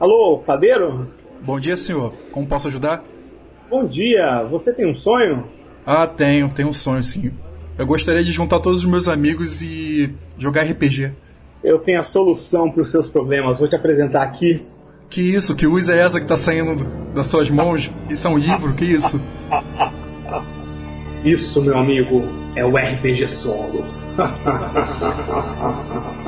Alô, padeiro? Bom dia, senhor. Como posso ajudar? Bom dia. Você tem um sonho? Ah, tenho. Tenho um sonho, sim. Eu gostaria de juntar todos os meus amigos e jogar RPG. Eu tenho a solução para os seus problemas. Vou te apresentar aqui. Que isso? Que luz é essa que tá saindo das suas mãos? Isso é um livro? Que isso? Isso, meu amigo, é o RPG solo.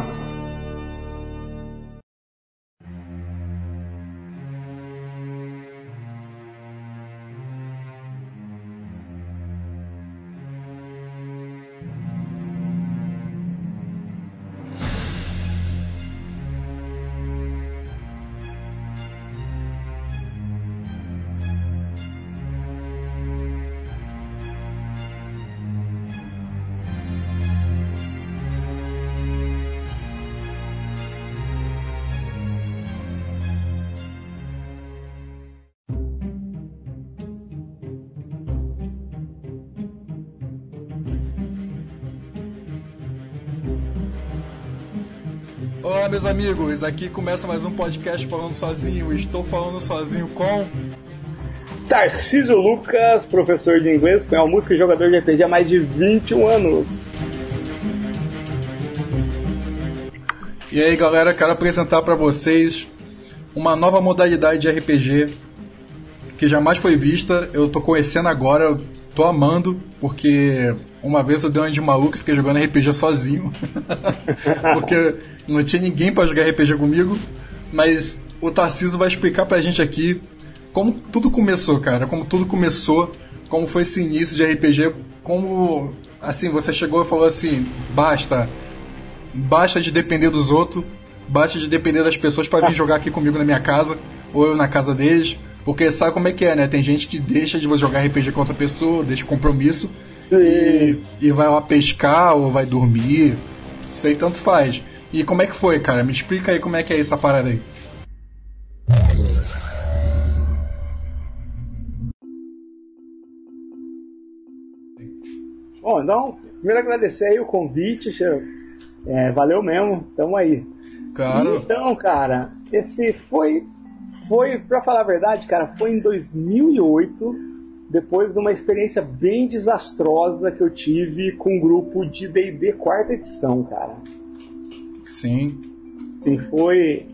amigos. Aqui começa mais um podcast falando sozinho. Estou falando sozinho com. Tarcísio Lucas, professor de inglês, espanhol, música e jogador de RPG há mais de 21 anos. E aí, galera, quero apresentar para vocês uma nova modalidade de RPG que jamais foi vista. Eu tô conhecendo agora, eu tô amando, porque uma vez eu dei uma de maluco e fiquei jogando RPG sozinho. porque não tinha ninguém para jogar RPG comigo. Mas o Tarcísio vai explicar pra gente aqui como tudo começou, cara. Como tudo começou, como foi esse início de RPG, como assim, você chegou e falou assim, basta. Basta de depender dos outros, basta de depender das pessoas para vir jogar aqui comigo na minha casa, ou eu na casa deles. Porque sabe como é que é, né? Tem gente que deixa de jogar RPG com outra pessoa, deixa compromisso e, e vai lá pescar ou vai dormir. Sei, tanto faz. E como é que foi, cara? Me explica aí como é que é essa parada aí. Bom, então, primeiro agradecer aí o convite. É, valeu mesmo, tamo aí. Claro. Então, cara, esse foi, foi, pra falar a verdade, cara, foi em 2008, depois de uma experiência bem desastrosa que eu tive com um grupo de D&D quarta edição, cara. Sim. Sim, foi.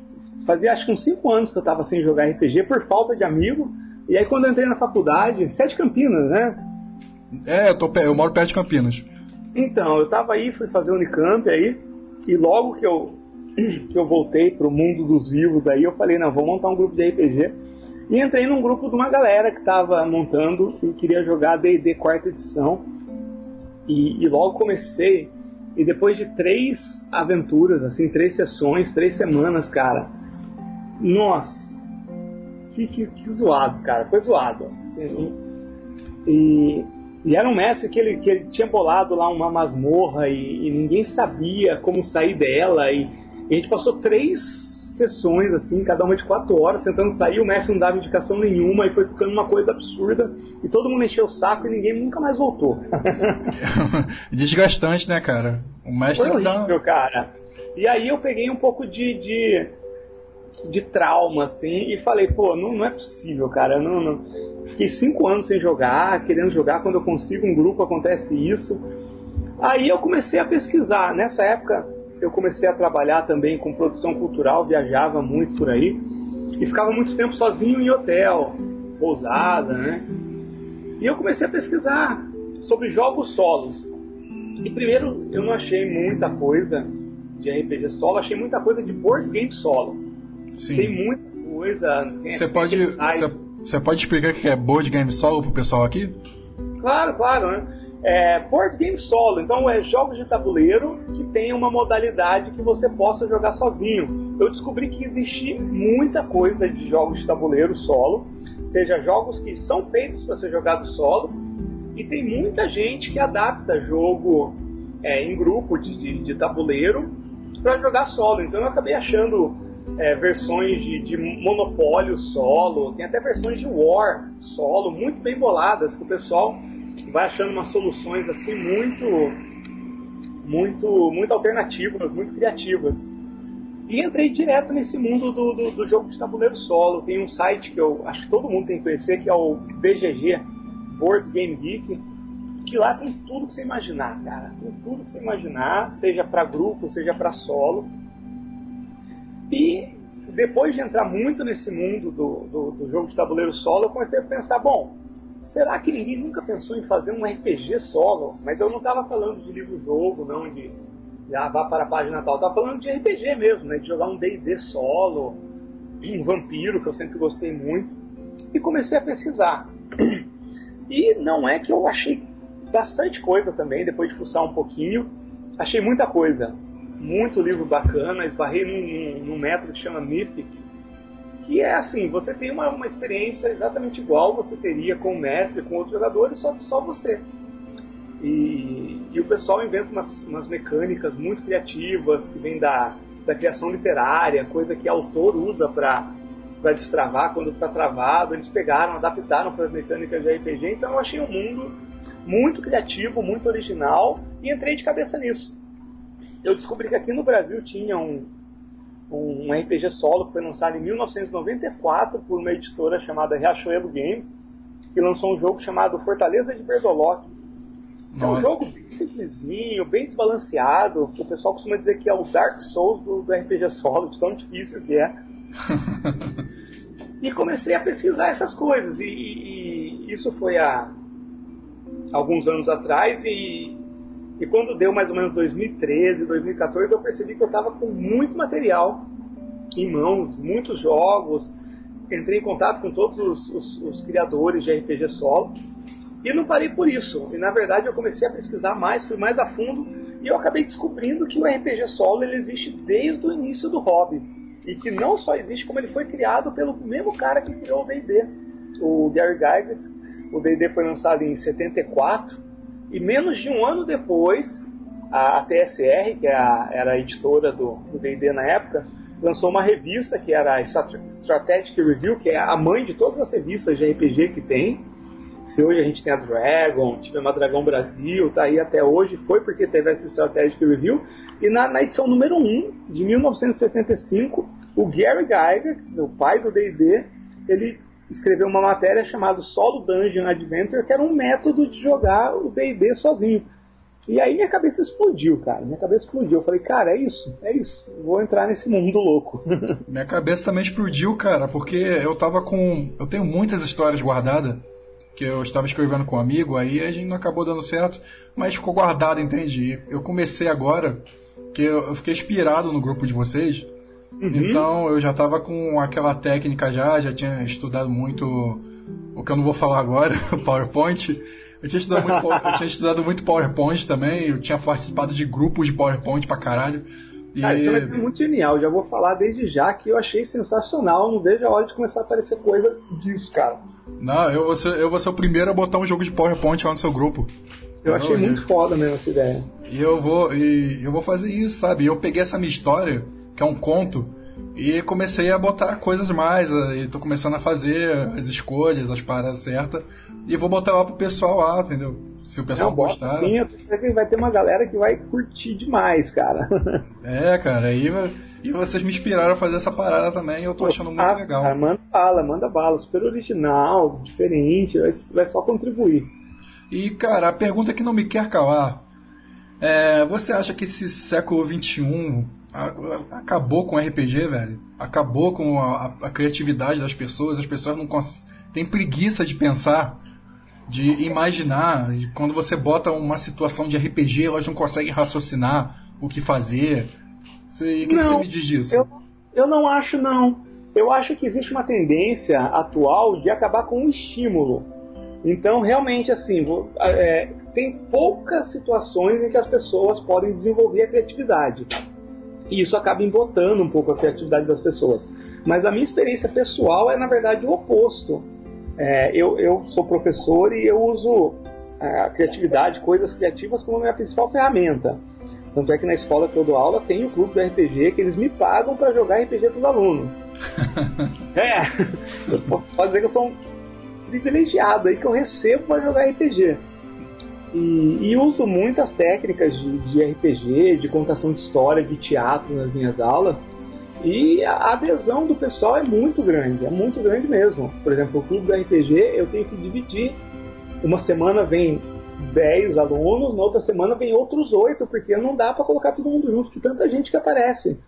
Fazia acho que uns 5 anos que eu tava sem jogar RPG por falta de amigo. E aí quando eu entrei na faculdade, Sete Campinas, né? É, eu, tô, eu moro perto de Campinas. Então, eu tava aí, fui fazer Unicamp aí, e logo que eu, que eu voltei pro mundo dos vivos aí, eu falei, não, vou montar um grupo de RPG. E entrei num grupo de uma galera que tava montando e queria jogar D&D quarta edição. E, e logo comecei, e depois de três aventuras, assim, três sessões, três semanas, cara, nossa, que, que, que zoado, cara, foi zoado. Assim, e, e era um mestre que ele, que ele tinha bolado lá uma masmorra e, e ninguém sabia como sair dela. E, e a gente passou três sessões, assim, cada uma de quatro horas, tentando sair. O mestre não dava indicação nenhuma e foi ficando uma coisa absurda. E todo mundo encheu o saco e ninguém nunca mais voltou. Desgastante, né, cara? O mestre Foi horrível, cara. E aí eu peguei um pouco de, de, de trauma, assim, e falei, pô, não, não é possível, cara. Não, não... Fiquei cinco anos sem jogar, querendo jogar. Quando eu consigo um grupo, acontece isso. Aí eu comecei a pesquisar. Nessa época, eu comecei a trabalhar também com produção cultural, viajava muito por aí. E ficava muito tempo sozinho em hotel, pousada, né? E eu comecei a pesquisar sobre jogos solos. E primeiro, eu não achei muita coisa de RPG solo, achei muita coisa de board game solo. Tem Sim. muita coisa. tem- Você tem pode, você pode explicar o que é board game solo pro pessoal aqui? Claro, claro, né? É, board game solo, então é jogos de tabuleiro que tem uma modalidade que você possa jogar sozinho. Eu descobri que existe muita coisa de jogos de tabuleiro solo, seja jogos que são feitos para ser jogados solo, e tem muita gente que adapta jogo é, em grupo de, de, de tabuleiro para jogar solo. Então eu acabei achando é, versões de, de Monopólio solo, tem até versões de War solo, muito bem boladas, que o pessoal vai achando umas soluções assim muito muito muito alternativas, muito criativas. E entrei direto nesse mundo do, do, do, jogo de tabuleiro solo. Tem um site que eu acho que todo mundo tem que conhecer, que é o BGG, Board Game Geek, que lá tem tudo que você imaginar, cara. Tem tudo que você imaginar, seja para grupo, seja para solo. E depois de entrar muito nesse mundo do, do, do, jogo de tabuleiro solo, eu comecei a pensar, bom, será que ninguém nunca pensou em fazer um RPG solo? Mas eu não estava falando de livro-jogo, não de já vá para a página tal. Eu tava falando de RPG mesmo, né? De jogar um D&D solo, um vampiro, que eu sempre gostei muito. E comecei a pesquisar. E não é que eu achei bastante coisa também, depois de fuçar um pouquinho. Achei muita coisa. Muito livro bacana. Esbarrei num, num, num método que chama Mythic. Que é assim, você tem uma, uma experiência exatamente igual você teria com o mestre, com outros jogadores, só só você. E, e, o pessoal inventa umas, umas, mecânicas muito criativas que vêm da, da criação literária, coisa que autor usa para destravar quando está travado. Eles pegaram, adaptaram para as mecânicas de RPG. Então eu achei um mundo muito criativo, muito original e entrei de cabeça nisso. Eu descobri que aqui no Brasil tinha um, um RPG solo que foi lançado em 1994 por uma editora chamada Riachuelo Games, que lançou um jogo chamado Fortaleza de Berdolock, é um jogo bem simplesinho, bem desbalanceado. O pessoal costuma dizer que é o Dark Souls do, do RPG solo, de tão difícil que é. e comecei a pesquisar essas coisas. E, e, isso foi há alguns anos atrás. E, e quando deu mais ou menos 2013, 2014, eu percebi que eu estava com muito material em mãos, muitos jogos. Entrei em contato com todos os, os, os criadores de RPG solo e não parei por isso. E na verdade eu comecei a pesquisar mais, fui mais a fundo e eu acabei descobrindo que o RPG solo ele existe desde o início do hobby. E que não só existe, como ele foi criado pelo mesmo cara que criou o D&D, o Gary Gygax. O D&D foi lançado em 74 e menos de um ano depois a, a TSR, que é a, era a editora do D&D na época, lançou uma revista que era a Strategic Review, que é a mãe de todas as revistas de RPG que tem, se hoje a gente tem a Dragon, tivemos a Dragão Brasil, tá aí até hoje, foi porque teve essa Strategic Review. E na, na edição número 1, de 1975, o Gary Gygax, o pai do D&D, ele escreveu uma matéria chamada Solo Dungeon Adventure, que era um método de jogar o D&D sozinho. E aí minha cabeça explodiu, cara. Minha cabeça explodiu. Eu falei, cara, é isso, é isso. Vou entrar nesse mundo louco. minha cabeça também explodiu, cara, porque eu tava com. Eu tenho muitas histórias guardadas que eu estava escrevendo com um amigo, aí a gente não acabou dando certo, mas ficou guardado, entendi. Eu comecei agora, que eu fiquei inspirado no grupo de vocês, uhum. então eu já estava com aquela técnica já, já tinha estudado muito o que eu não vou falar agora, PowerPoint. Eu tinha, estudado muito, eu tinha estudado muito PowerPoint também, eu tinha participado de grupos de PowerPoint pra caralho. E... Ah, isso é muito genial. Já vou falar desde já que eu achei sensacional. Não vejo a hora de começar a aparecer coisa disso, cara. Não, eu vou ser, eu vou ser o primeiro a botar um jogo de PowerPoint lá no seu grupo. Eu achei muito foda mesmo essa ideia. E eu vou, e eu vou fazer isso, sabe? Eu peguei essa minha história, que é um conto, e comecei a botar coisas mais, e tô começando a fazer as escolhas, as paradas certas, e vou botar lá pro pessoal lá, entendeu? Se o pessoal Não, gostar. Sim, que vai ter uma galera que vai curtir demais, cara. É, cara, aí e vocês me inspiraram a fazer essa parada também, e eu tô achando muito ah, legal. Cara, manda bala, manda bala, super original, diferente, vai, vai só contribuir. E, cara, a pergunta que não me quer calar. É, você acha que esse século XXI acabou com o RPG, velho? Acabou com a, a criatividade das pessoas, as pessoas não têm preguiça de pensar de imaginar. Quando você bota uma situação de RPG, elas não conseguem raciocinar o que fazer. Você, o que, você me diz disso? Eu, eu não acho, não. Eu acho que existe uma tendência atual de acabar com o estímulo. Então, realmente, assim, é, tem poucas situações em que as pessoas podem desenvolver a criatividade. E isso acaba embotando um pouco a criatividade das pessoas. Mas a minha experiência pessoal é, na verdade, o oposto. É, eu, eu sou professor e eu uso é, a criatividade, coisas criativas como minha principal ferramenta. Tanto é que na escola que eu dou aula tem o clube do RPG que eles me pagam para jogar RPG para os alunos. é, pode dizer que eu sou um privilegiado aí que eu recebo para jogar RPG. E, e, uso muitas técnicas de, de, RPG, de contação de história, de teatro nas minhas aulas. E a adesão do pessoal é muito grande, é muito grande mesmo. Por exemplo, o clube do RPG eu tenho que dividir. Uma semana vem 10 alunos, na outra semana vem outros 8, porque não dá para colocar todo mundo junto, de tanta gente que aparece.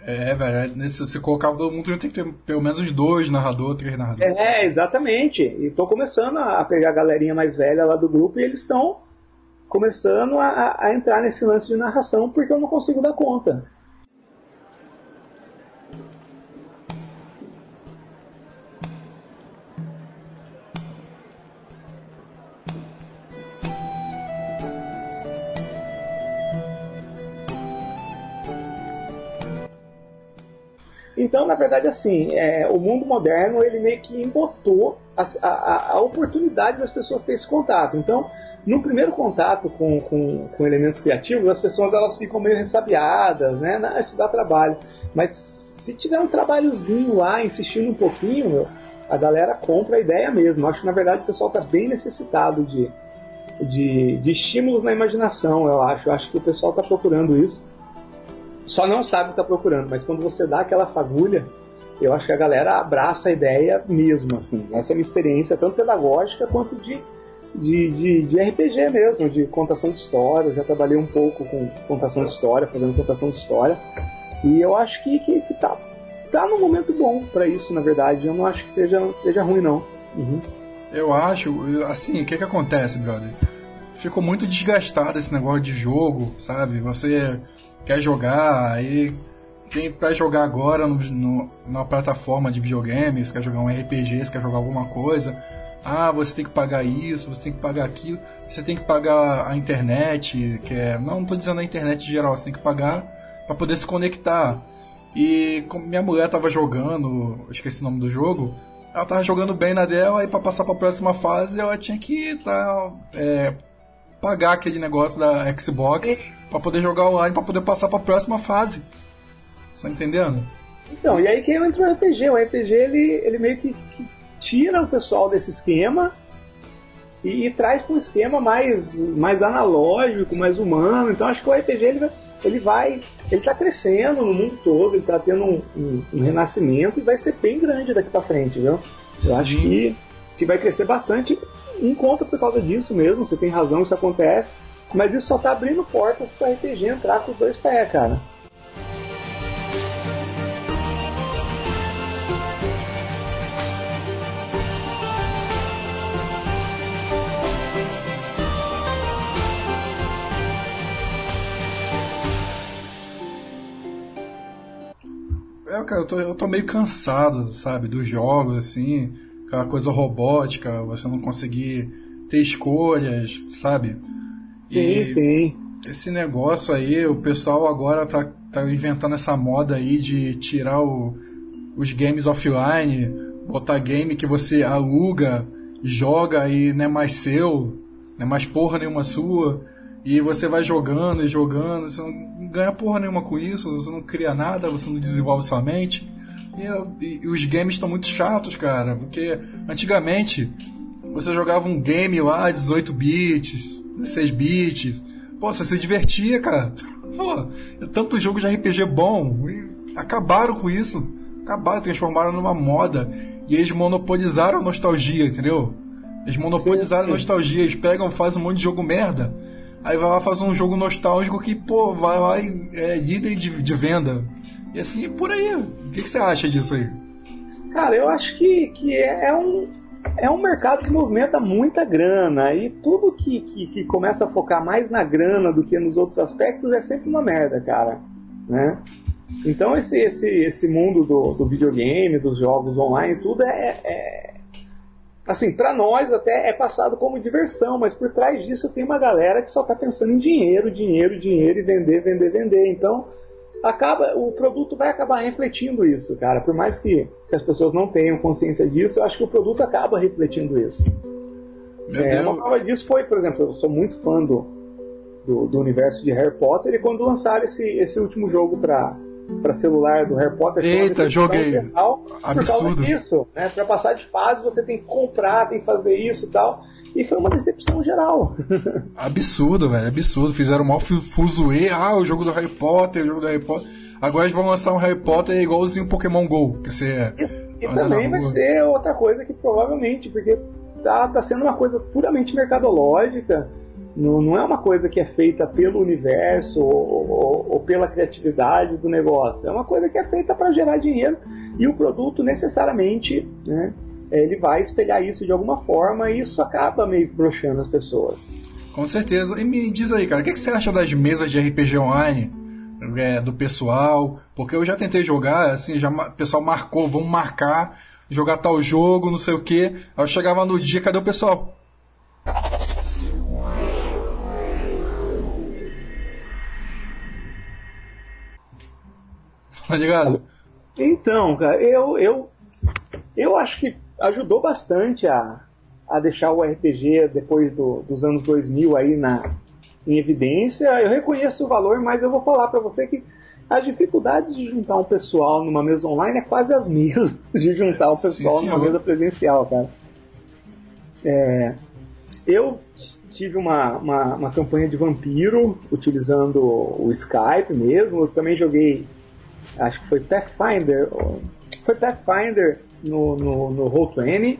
É, velho, é, se colocar todo mundo tem que ter pelo menos dois narradores, três narradores. É, exatamente. E tô começando a pegar a galerinha mais velha lá do grupo e eles estão começando a, a entrar nesse lance de narração porque eu não consigo dar conta. Então, na verdade, assim, é, o mundo moderno ele meio que embotou a, a, a, oportunidade das pessoas terem esse contato. Então, no primeiro contato com, com, com, elementos criativos, as pessoas elas ficam meio ressabiadas, né? Não, isso dá trabalho. Mas se tiver um trabalhozinho lá, insistindo um pouquinho, meu, a galera compra a ideia mesmo. Acho que na verdade o pessoal está bem necessitado de, de, de estímulos na imaginação, eu acho. Eu acho que o pessoal está procurando isso só não sabe o que está procurando, mas quando você dá aquela fagulha, eu acho que a galera abraça a ideia mesmo, assim. Essa é uma experiência tanto pedagógica quanto de, de, de, de RPG mesmo, de contação de história. Eu já trabalhei um pouco com contação de história, fazendo contação de história. E eu acho que, que, que tá, tá num momento bom para isso, na verdade. Eu não acho que esteja, esteja ruim, não. Uhum. Eu acho, assim, o que que acontece, brother? Ficou muito desgastado esse negócio de jogo, sabe? Você quer jogar, aí tem para jogar agora no, no, numa plataforma de videogames, quer jogar um RPG, quer jogar alguma coisa. Ah, você tem que pagar isso, você tem que pagar aquilo, você tem que pagar a internet, que é. Não, tô dizendo a internet em geral, você tem que pagar para poder se conectar. E minha mulher tava jogando, esqueci o nome do jogo, ela tava jogando bem na dela, e para passar para a próxima fase ela tinha que tá, é, pagar aquele negócio da Xbox para poder jogar online, para poder passar para a próxima fase. Tá entendendo? Então, e aí que entra o RPG. O RPG ele, ele meio que, que tira o pessoal desse esquema e, e traz para um esquema mais, mais analógico, mais humano. Então acho que o RPG ele, ele vai. Ele está crescendo no mundo todo, ele está tendo um, um, um, renascimento e vai ser bem grande daqui para frente, viu? Eu Sim. acho que, que vai crescer bastante em conta por causa disso mesmo, você tem razão, isso acontece. Mas isso só tá abrindo portas para RPG entrar com os dois pés, cara. É, cara, eu tô, eu tô meio cansado, sabe, dos jogos, assim, aquela coisa robótica, você não conseguir ter escolhas, sabe? Sim, e sim. Esse negócio aí, o pessoal agora tá, tá inventando essa moda aí de tirar o, os games offline, botar game que você aluga, joga e não é mais seu, não é mais porra nenhuma sua. E você vai jogando e jogando, você não ganha porra nenhuma com isso, você não cria nada, você não desenvolve sua mente. E, e, e os games estão muito chatos, cara, porque antigamente você jogava um game lá, 18 bits, 16 bits. Pô, você se divertia, cara. Pô, é tanto jogo de RPG bom. E acabaram com isso. Acabaram, transformaram numa moda. E eles monopolizaram a nostalgia, entendeu? Eles monopolizaram sim, sim. a nostalgia. Eles pegam, fazem um monte de jogo merda. Aí vai lá fazer um jogo nostálgico que, pô, vai lá e é líder de, de venda. E assim, por aí. O que, que você acha disso aí? Cara, eu acho que, que é, é um, é um mercado que movimenta muita grana e tudo que, que, que, começa a focar mais na grana do que nos outros aspectos é sempre uma merda, cara. Né? Então esse, esse, esse mundo do, do videogame, dos jogos online, tudo é, é assim, para nós até é passado como diversão, mas por trás disso tem uma galera que só tá pensando em dinheiro, dinheiro, dinheiro e vender, vender, vender. Então acaba o produto vai acabar refletindo isso, cara. Por mais que, que, as pessoas não tenham consciência disso, eu acho que o produto acaba refletindo isso. É, uma prova disso foi, por exemplo, eu sou muito fã do, do, do, universo de Harry Potter e quando lançaram esse, esse último jogo para para celular do Harry Potter. Eita, joguei. Absurdo. Por causa disso, né? Para passar de fase você tem que comprar, tem que fazer isso e tal. E foi uma decepção geral. absurdo, velho, absurdo. Fizeram mal fuzuê. Ah, o jogo do Harry Potter, o jogo do Harry Potter. Agora eles vão lançar um Harry Potter igualzinho Pokémon GO, que você. Isso, e também vai ser outra coisa que provavelmente, porque tá, tá sendo uma coisa puramente mercadológica. Não, não é uma coisa que é feita pelo universo ou, ou, ou pela criatividade do negócio. É uma coisa que é feita para gerar dinheiro e o produto necessariamente, né, ele vai espelhar isso de alguma forma e isso acaba meio broxando as pessoas. Com certeza. E me diz aí, cara, o que, que você acha das mesas de RPG online? É, do pessoal, porque eu já tentei jogar, assim, já o pessoal marcou, vamos marcar, jogar tal jogo, não sei o que. Aí eu chegava no dia, cadê o pessoal? Tá ligado? Então, cara, eu, eu, eu acho que ajudou bastante a, a deixar o RPG depois do, dos anos 2000 aí na, em evidência. Eu reconheço o valor, mas eu vou falar para você que as dificuldades de juntar um pessoal numa mesa online é quase as mesmas de juntar o pessoal Sim, numa mesa presencial, cara. É, eu tive uma, uma, uma, campanha de vampiro utilizando o Skype mesmo. Eu também joguei acho que foi Pathfinder, foi Pathfinder no, no, no Roll20.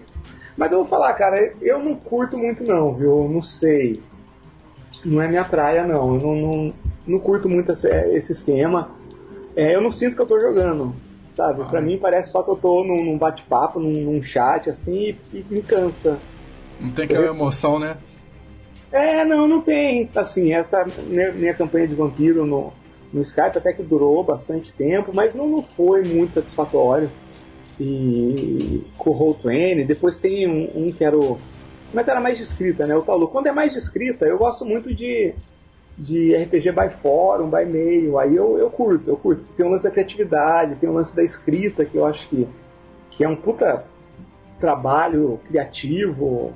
Mas eu vou falar, cara, eu não curto muito não, viu? Não sei. Não é minha praia, não. Eu não, não, não curto muito esse, esse esquema. É, eu não sinto que eu tô jogando, sabe? Ah. Pra mim parece só que eu tô num, num bate-papo, num, num, chat, assim, e, e, me cansa. Não tem aquela eu... emoção, né? É, não, não tem. Assim, essa minha, minha campanha de vampiro no, no Skype até que durou bastante tempo, mas não, não foi muito satisfatório. E com o Roll20, depois tem um, um que era o. Como é que era mais de escrita, né? O Paulo. Quando é mais de escrita, eu gosto muito de, de RPG by fórum, by mail. Aí eu, eu curto, eu curto. Tem um lance da criatividade, tem um lance da escrita que eu acho que, que é um puta trabalho criativo.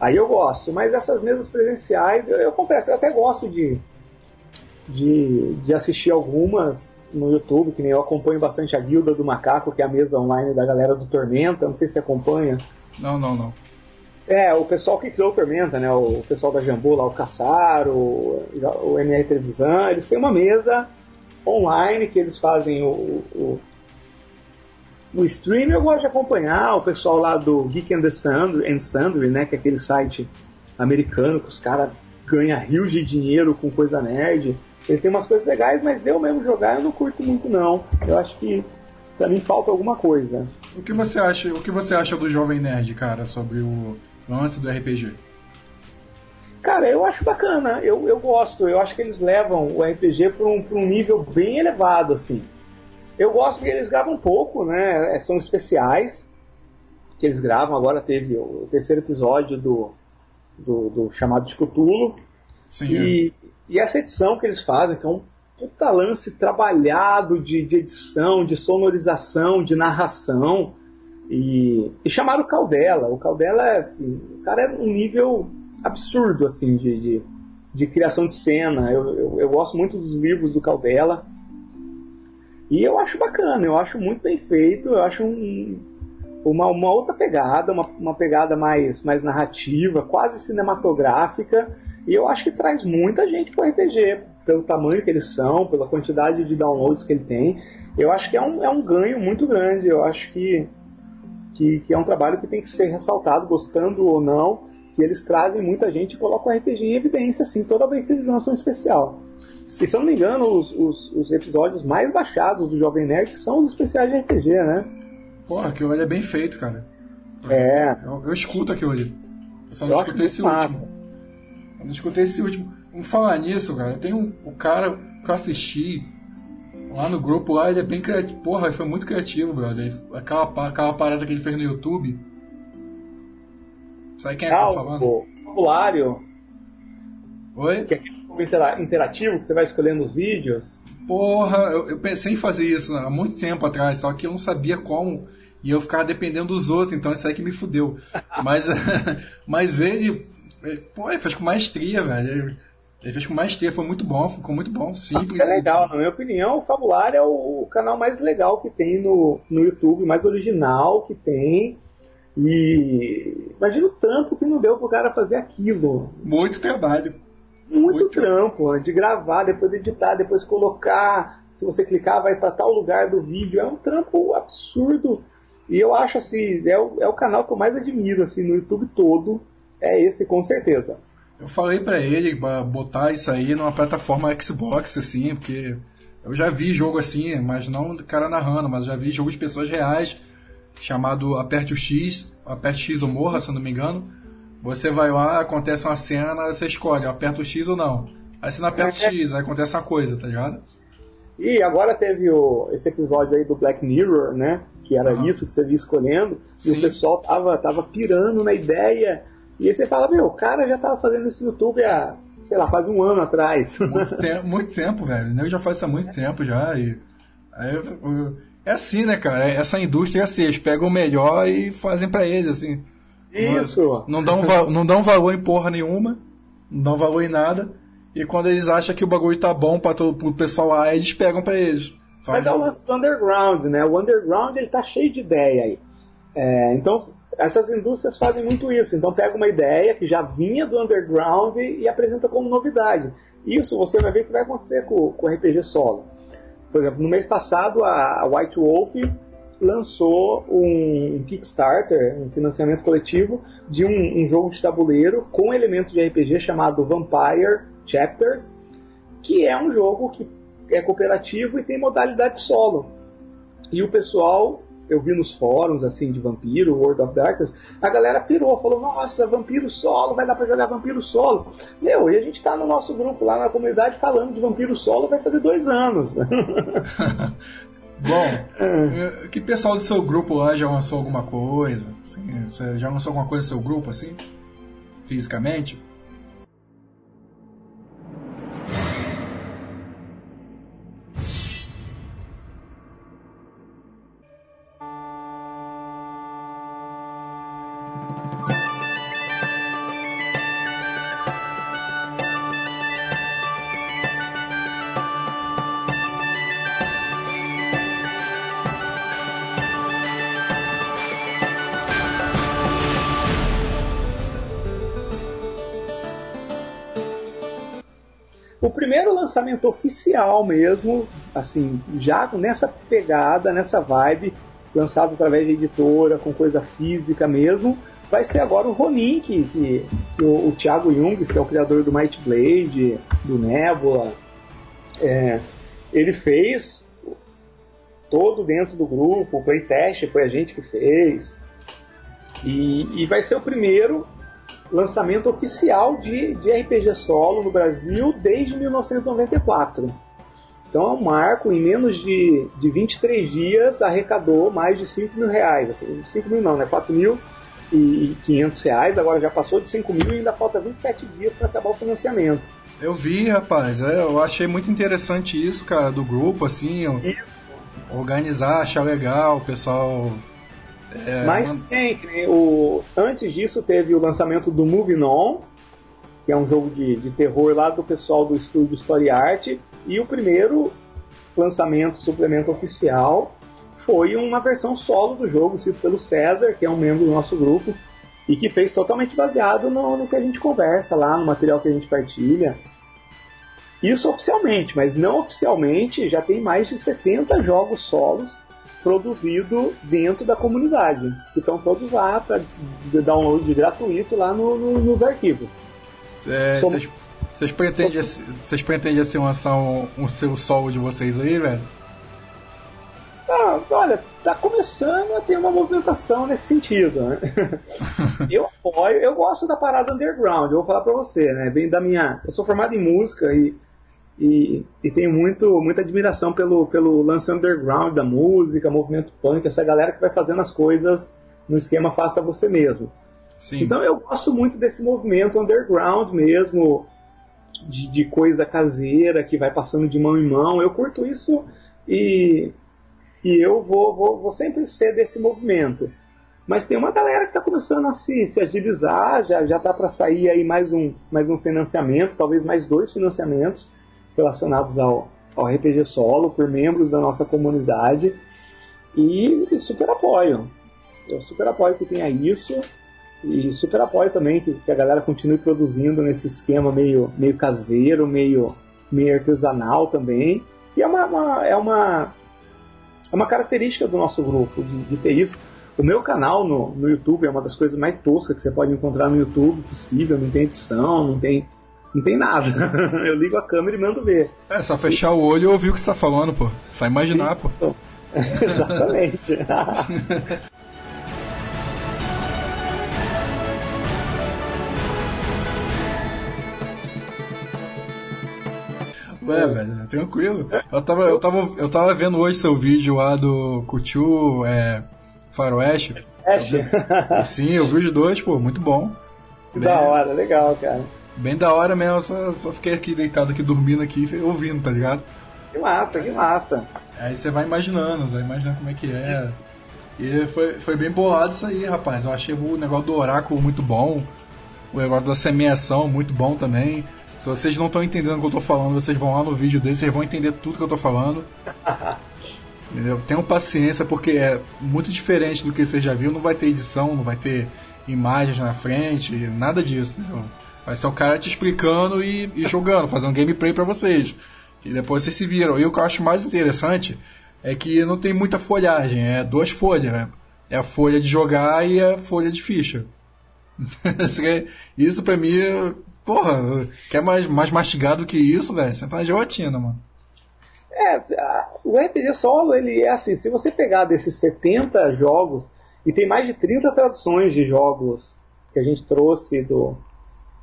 Aí eu gosto. Mas essas mesas presenciais, eu, eu confesso, eu até gosto de de, de assistir algumas no YouTube, que nem eu acompanho bastante a Guilda do Macaco, que é a mesa online da galera do Tormenta, não sei se você acompanha. Não, não, não. É, o pessoal que criou o Tormenta, né? O pessoal da Jambu lá, o Caçaro, o, o MR Televisão, eles têm uma mesa online que eles fazem o, o, o stream. Eu gosto de acompanhar o pessoal lá do Geek and the Sundry, and Sundry né? Que é aquele site americano que os caras ganham rios de dinheiro com coisa nerd. Ele tem umas coisas legais, mas eu mesmo jogar eu não curto muito não. Eu acho que pra mim falta alguma coisa. O que você acha, o que você acha do Jovem Nerd, cara, sobre o lance do RPG? Cara, eu acho bacana, eu, eu gosto, eu acho que eles levam o RPG para um, um nível bem elevado, assim. Eu gosto que eles gravam pouco, né? É, são especiais que eles gravam. Agora teve o terceiro episódio do, do, do chamado de Cthulhu. Sim, e, é. E essa edição que eles fazem, que é um puta lance trabalhado de, de edição, de sonorização, de narração. E, e chamaram o Caldela. O Caldela, é, assim, o cara é um nível absurdo assim de, de, de criação de cena. Eu, eu, eu, gosto muito dos livros do Caldela. E eu acho bacana, eu acho muito bem feito, eu acho um, uma, uma outra pegada, uma, uma pegada mais, mais narrativa, quase cinematográfica e eu acho que traz muita gente pro RPG, pelo tamanho que eles são, pela quantidade de downloads que ele tem. Eu acho que é um, é um ganho muito grande. Eu acho que, que, que é um trabalho que tem que ser ressaltado, gostando ou não, que eles trazem muita gente e colocam o RPG em evidência, assim, toda vez que eles lançam um especial. E se eu não me engano, os, os, os, episódios mais baixados do Jovem Nerd são os especiais de RPG, né? Porra, aquilo ali é bem feito, cara. É. Eu, eu escuto aquilo ali. Eu só não eu escutei esse massa. último. Eu escutei esse último. Vamos falar nisso, cara. Tem um, o cara que eu assisti lá no grupo lá, ele é bem criativo. Porra, ele foi muito criativo, brother. Aquela, aquela parada que ele fez no YouTube. Sabe quem é que tá falando? O formulário. Oi? Que é interativo que você vai escolhendo os vídeos. Porra, eu, eu, pensei em fazer isso há muito tempo atrás, só que eu não sabia como. E eu ficava dependendo dos outros, então isso aí que me fudeu. mas, mas ele, Pô, ele fez com maestria, velho. Ele fez com maestria, foi muito bom, ficou muito bom, simples. É legal, na minha opinião, o Fabular é o canal mais legal que tem no, no YouTube, mais original que tem. E imagina o trampo que não deu pro cara fazer aquilo. Muito trabalho. Muito, muito trampo, de gravar, depois editar, depois colocar, se você clicar vai para tal lugar do vídeo. É um trampo absurdo. E eu acho assim, é o, é o canal que eu mais admiro assim no YouTube todo. É esse com certeza. Eu falei para ele botar isso aí numa plataforma Xbox, assim, porque eu já vi jogo assim, mas não do cara narrando, mas já vi jogo de pessoas reais, chamado Aperte o X, Aperte X ou Morra, se eu não me engano. Você vai lá, acontece uma cena, você escolhe, aperta o X ou não. Aí você não aperta o é. X, aí acontece uma coisa, tá ligado? E agora teve o, esse episódio aí do Black Mirror, né? Que era uhum. isso que você via escolhendo. E Sim. o pessoal tava, tava pirando na ideia e aí você fala, meu, o cara já tava fazendo isso no YouTube há, sei lá, quase um ano atrás. Muito tempo, muito tempo velho. Eu já faz isso há muito tempo já. E, aí, é assim, né, cara? Essa indústria é assim, eles pegam o melhor e fazem para eles, assim. Isso! Não, não, dão, não dão valor em porra nenhuma, não dão valor em nada. E quando eles acham que o bagulho tá bom para todo o pessoal lá, eles pegam para eles. Mas é o lance do underground, né? O underground ele tá cheio de ideia aí. É, então, essas indústrias fazem muito isso. Então, pega uma ideia que já vinha do underground e, e apresenta como novidade. Isso você vai ver que vai acontecer com, com RPG solo. Por exemplo, no mês passado, a, White Wolf lançou um Kickstarter, um financiamento coletivo, de um, um jogo de tabuleiro com elementos de RPG chamado Vampire Chapters, que é um jogo que é cooperativo e tem modalidade solo. E o pessoal eu vi nos fóruns assim de vampiro, World of Darkness, a galera pirou, falou: "Nossa, vampiro solo, vai dar para jogar vampiro solo". Meu, e a gente tá no nosso grupo lá na comunidade falando de vampiro solo, vai fazer dois anos. Bom, é. que pessoal do seu grupo lá já lançou alguma coisa? Assim, você já lançou alguma coisa no seu grupo assim? Fisicamente? Lançamento oficial mesmo, assim, já nessa pegada, nessa vibe, lançado através de editora, com coisa física mesmo, vai ser agora o Ronin, que, que, que o, o Thiago Jungs, que é o criador do Might Blade, do Nebula, é, ele fez todo dentro do grupo, o playtest foi a gente que fez. E, e vai ser o primeiro lançamento oficial de, de RPG solo no Brasil desde 1994. Então é um marco, em menos de, de 23 dias arrecadou mais de 5 mil reais. Assim, 5 mil não, né? 4 mil e 500 reais, agora já passou de 5 mil e ainda falta 27 dias para acabar o financiamento. Eu vi, rapaz, é, eu achei muito interessante isso, cara, do grupo, assim, isso. organizar, achar legal, o pessoal é, Mas tem, o, antes disso teve o lançamento do Moving On, que é um jogo de, de terror lá do pessoal do estúdio Story Art, e o primeiro lançamento, suplemento oficial, foi uma versão solo do jogo, escrito pelo César, que é um membro do nosso grupo, e que fez totalmente baseado no, no que a gente conversa lá, no material que a gente partilha. Isso oficialmente, mas não oficialmente, já tem mais de 70 jogos solos produzido dentro da comunidade. Que estão todos lá para download gratuito lá no, no, nos arquivos. Vocês é, pretendem, vocês pretendem assim lançar um, um seu solo de vocês aí, velho? Ah, olha, tá começando a ter uma movimentação nesse sentido, né? eu apoio, eu gosto da parada underground, eu vou falar pra você, né? Bem da minha. Eu sou formado em música e e, e tenho muito, muita admiração pelo, pelo lance underground da música, movimento punk, essa galera que vai fazendo as coisas no esquema faça você mesmo. Sim. Então eu gosto muito desse movimento underground mesmo, de, de, coisa caseira que vai passando de mão em mão. Eu curto isso e, e eu vou, vou, vou sempre ser desse movimento. Mas tem uma galera que está começando a se, se agilizar, já já tá para sair aí mais um, mais um financiamento, talvez mais dois financiamentos relacionados ao, ao RPG solo por membros da nossa comunidade e, e super apoio. Eu super apoio que tenha isso e super apoio também que, que, a galera continue produzindo nesse esquema meio, meio caseiro, meio, meio artesanal também. que é uma, uma, é uma, é uma característica do nosso grupo, de, de, ter isso. O meu canal no, no YouTube é uma das coisas mais toscas que você pode encontrar no YouTube possível, não tem edição, não tem, não tem nada. Eu ligo a câmera e mando ver. É, só fechar o olho e ouvir o que você tá falando, pô. Só imaginar, pô. Exatamente. Ué, velho, tranquilo. Eu tava, eu, tava, eu tava vendo hoje seu vídeo lá do Couture é, Faroeste. Sim, eu vi os dois, pô, muito bom. Bem, da hora, legal, cara. Bem da hora mesmo, só, só fiquei aqui deitado aqui, dormindo aqui, ouvindo, tá ligado? Que massa, que massa. Aí você vai imaginando, você vai imaginando como é que é. Isso. E foi, foi bem bolado isso aí, rapaz. Eu achei o negócio do oráculo muito bom. O negócio da semeação muito bom também. Se vocês não estão entendendo o que eu tô falando, vocês vão lá no vídeo dele, vocês vão entender tudo que eu tô falando. Entendeu? Tenham paciência, porque é muito diferente do que você já viu. Não vai ter edição, não vai ter imagens na frente, nada disso. Entendeu? Vai ser o cara te explicando e, e jogando, fazendo gameplay para vocês. E depois vocês se viram. E o que eu acho mais interessante é que não tem muita folhagem, é duas folhas. Né? É a folha de jogar e a folha de ficha. Isso pra mim Porra, quer mais, mais mastigado que isso, velho? Você tá na gelatina, mano. É, o RPG solo, ele é assim, se você pegar desses 70 jogos, e tem mais de 30 traduções de jogos que a gente trouxe do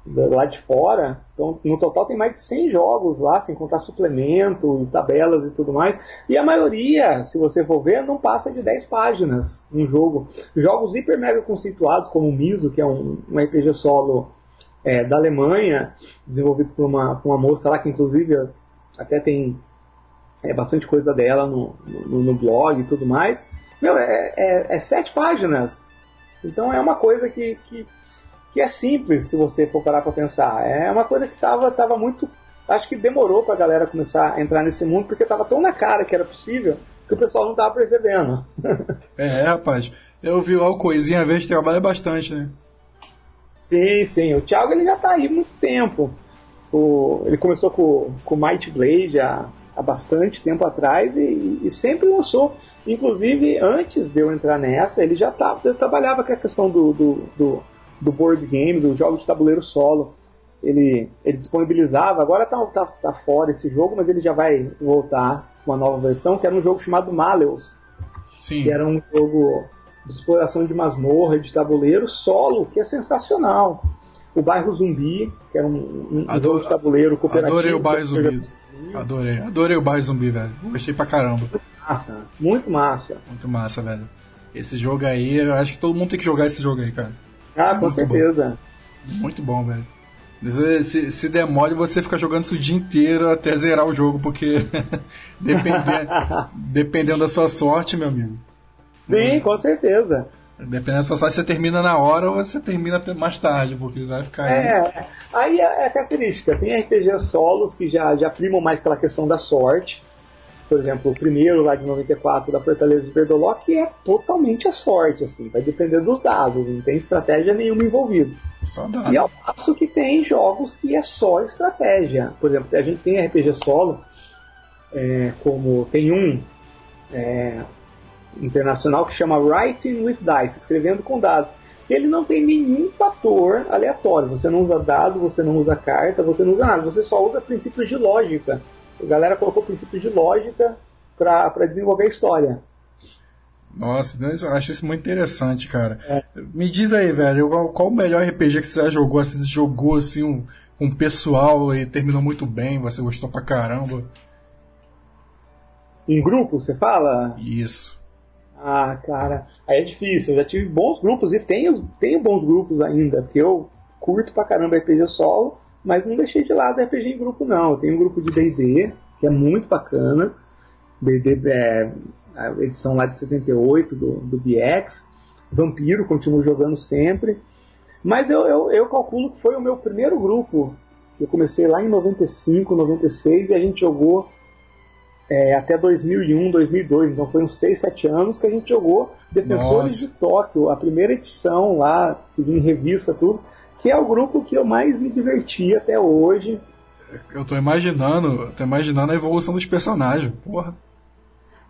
lá de fora, então no total tem mais de 100 jogos lá, sem contar suplemento, tabelas e tudo mais, e a maioria, se você for ver, não passa de 10 páginas um jogo. Jogos hiper mega conceituados, como o Miso, que é um, um RPG solo é, da Alemanha, desenvolvido por uma, por uma moça lá que inclusive até tem é, bastante coisa dela no, no, no, blog e tudo mais. Meu, é, é, é, sete páginas. Então é uma coisa que, que, que é simples se você for parar para pensar. É uma coisa que estava tava muito. Acho que demorou para a galera começar a entrar nesse mundo porque estava tão na cara que era possível que o pessoal não estava percebendo. é, rapaz. Eu vi lá o Coisinha Verde trabalha bastante, né? Sim, sim. O Thiago ele já está aí há muito tempo. O, ele começou com, com Might Blade há, há bastante tempo atrás e, e, sempre lançou. Inclusive, antes de eu entrar nessa, ele já tava, ele trabalhava com a questão do, do, do, do board game, do jogo de tabuleiro solo. Ele, ele disponibilizava, agora tá, tá, tá fora esse jogo, mas ele já vai voltar com uma nova versão, que era um jogo chamado Maleus. Sim. Que era um jogo de exploração de masmorra, de tabuleiro, solo, que é sensacional. O bairro Zumbi, que é um, um Ador, jogo de tabuleiro cooperativo. Adorei o bairro Zumbi. Adorei, adorei o bairro Zumbi, velho. Gostei pra caramba. Muito massa, muito massa. Muito massa, velho. Esse jogo aí, eu acho que todo mundo tem que jogar esse jogo aí, cara. Ah, com muito certeza. Bom. Muito bom, velho. Se, se der mole, você fica jogando isso o dia inteiro até zerar o jogo, porque dependendo, dependendo da sua sorte, meu amigo. Sim, com certeza. Dependendo da sua sorte, você termina na hora ou você termina mais tarde, porque vai ficar aí. É, aí é, é característica. Tem RPG solos que já, já primam mais pela questão da sorte. Por exemplo, o primeiro lá de 94 da Fortaleza de Berdolock é totalmente a sorte, assim, vai depender dos dados, não tem estratégia nenhuma envolvida. Só dado. E ao passo que tem jogos que é só estratégia. Por exemplo, a gente tem RPG solo, é, como tem um é, internacional que chama Writing with Dice, escrevendo com dados, que ele não tem nenhum fator aleatório. Você não usa dado, você não usa carta, você não usa nada, você só usa princípios de lógica. A galera colocou princípios de lógica para desenvolver a história. Nossa, eu acho isso muito interessante, cara. É. Me diz aí, velho, qual, qual, o melhor RPG que você já jogou? Você jogou assim um, um pessoal e terminou muito bem, você gostou pra caramba? Em grupo, você fala? Isso. Ah, cara, aí é difícil. Eu já tive bons grupos e tenho, tenho bons grupos ainda, porque eu curto pra caramba RPG solo, mas não deixei de lado RPG em grupo, não. Eu tenho um grupo de DD, que é muito bacana. DD é a edição lá de 78 do, do BX. Vampiro, continuo jogando sempre. Mas eu, eu, eu calculo que foi o meu primeiro grupo. Eu comecei lá em 95, 96 e a gente jogou é, até 2001, 2002. Então foi uns 6, 7 anos que a gente jogou Defensores Nossa. de Tóquio, a primeira edição lá, em revista, tudo, que é o grupo que eu mais me diverti até hoje. Eu tô imaginando, tô imaginando a evolução dos personagens, porra.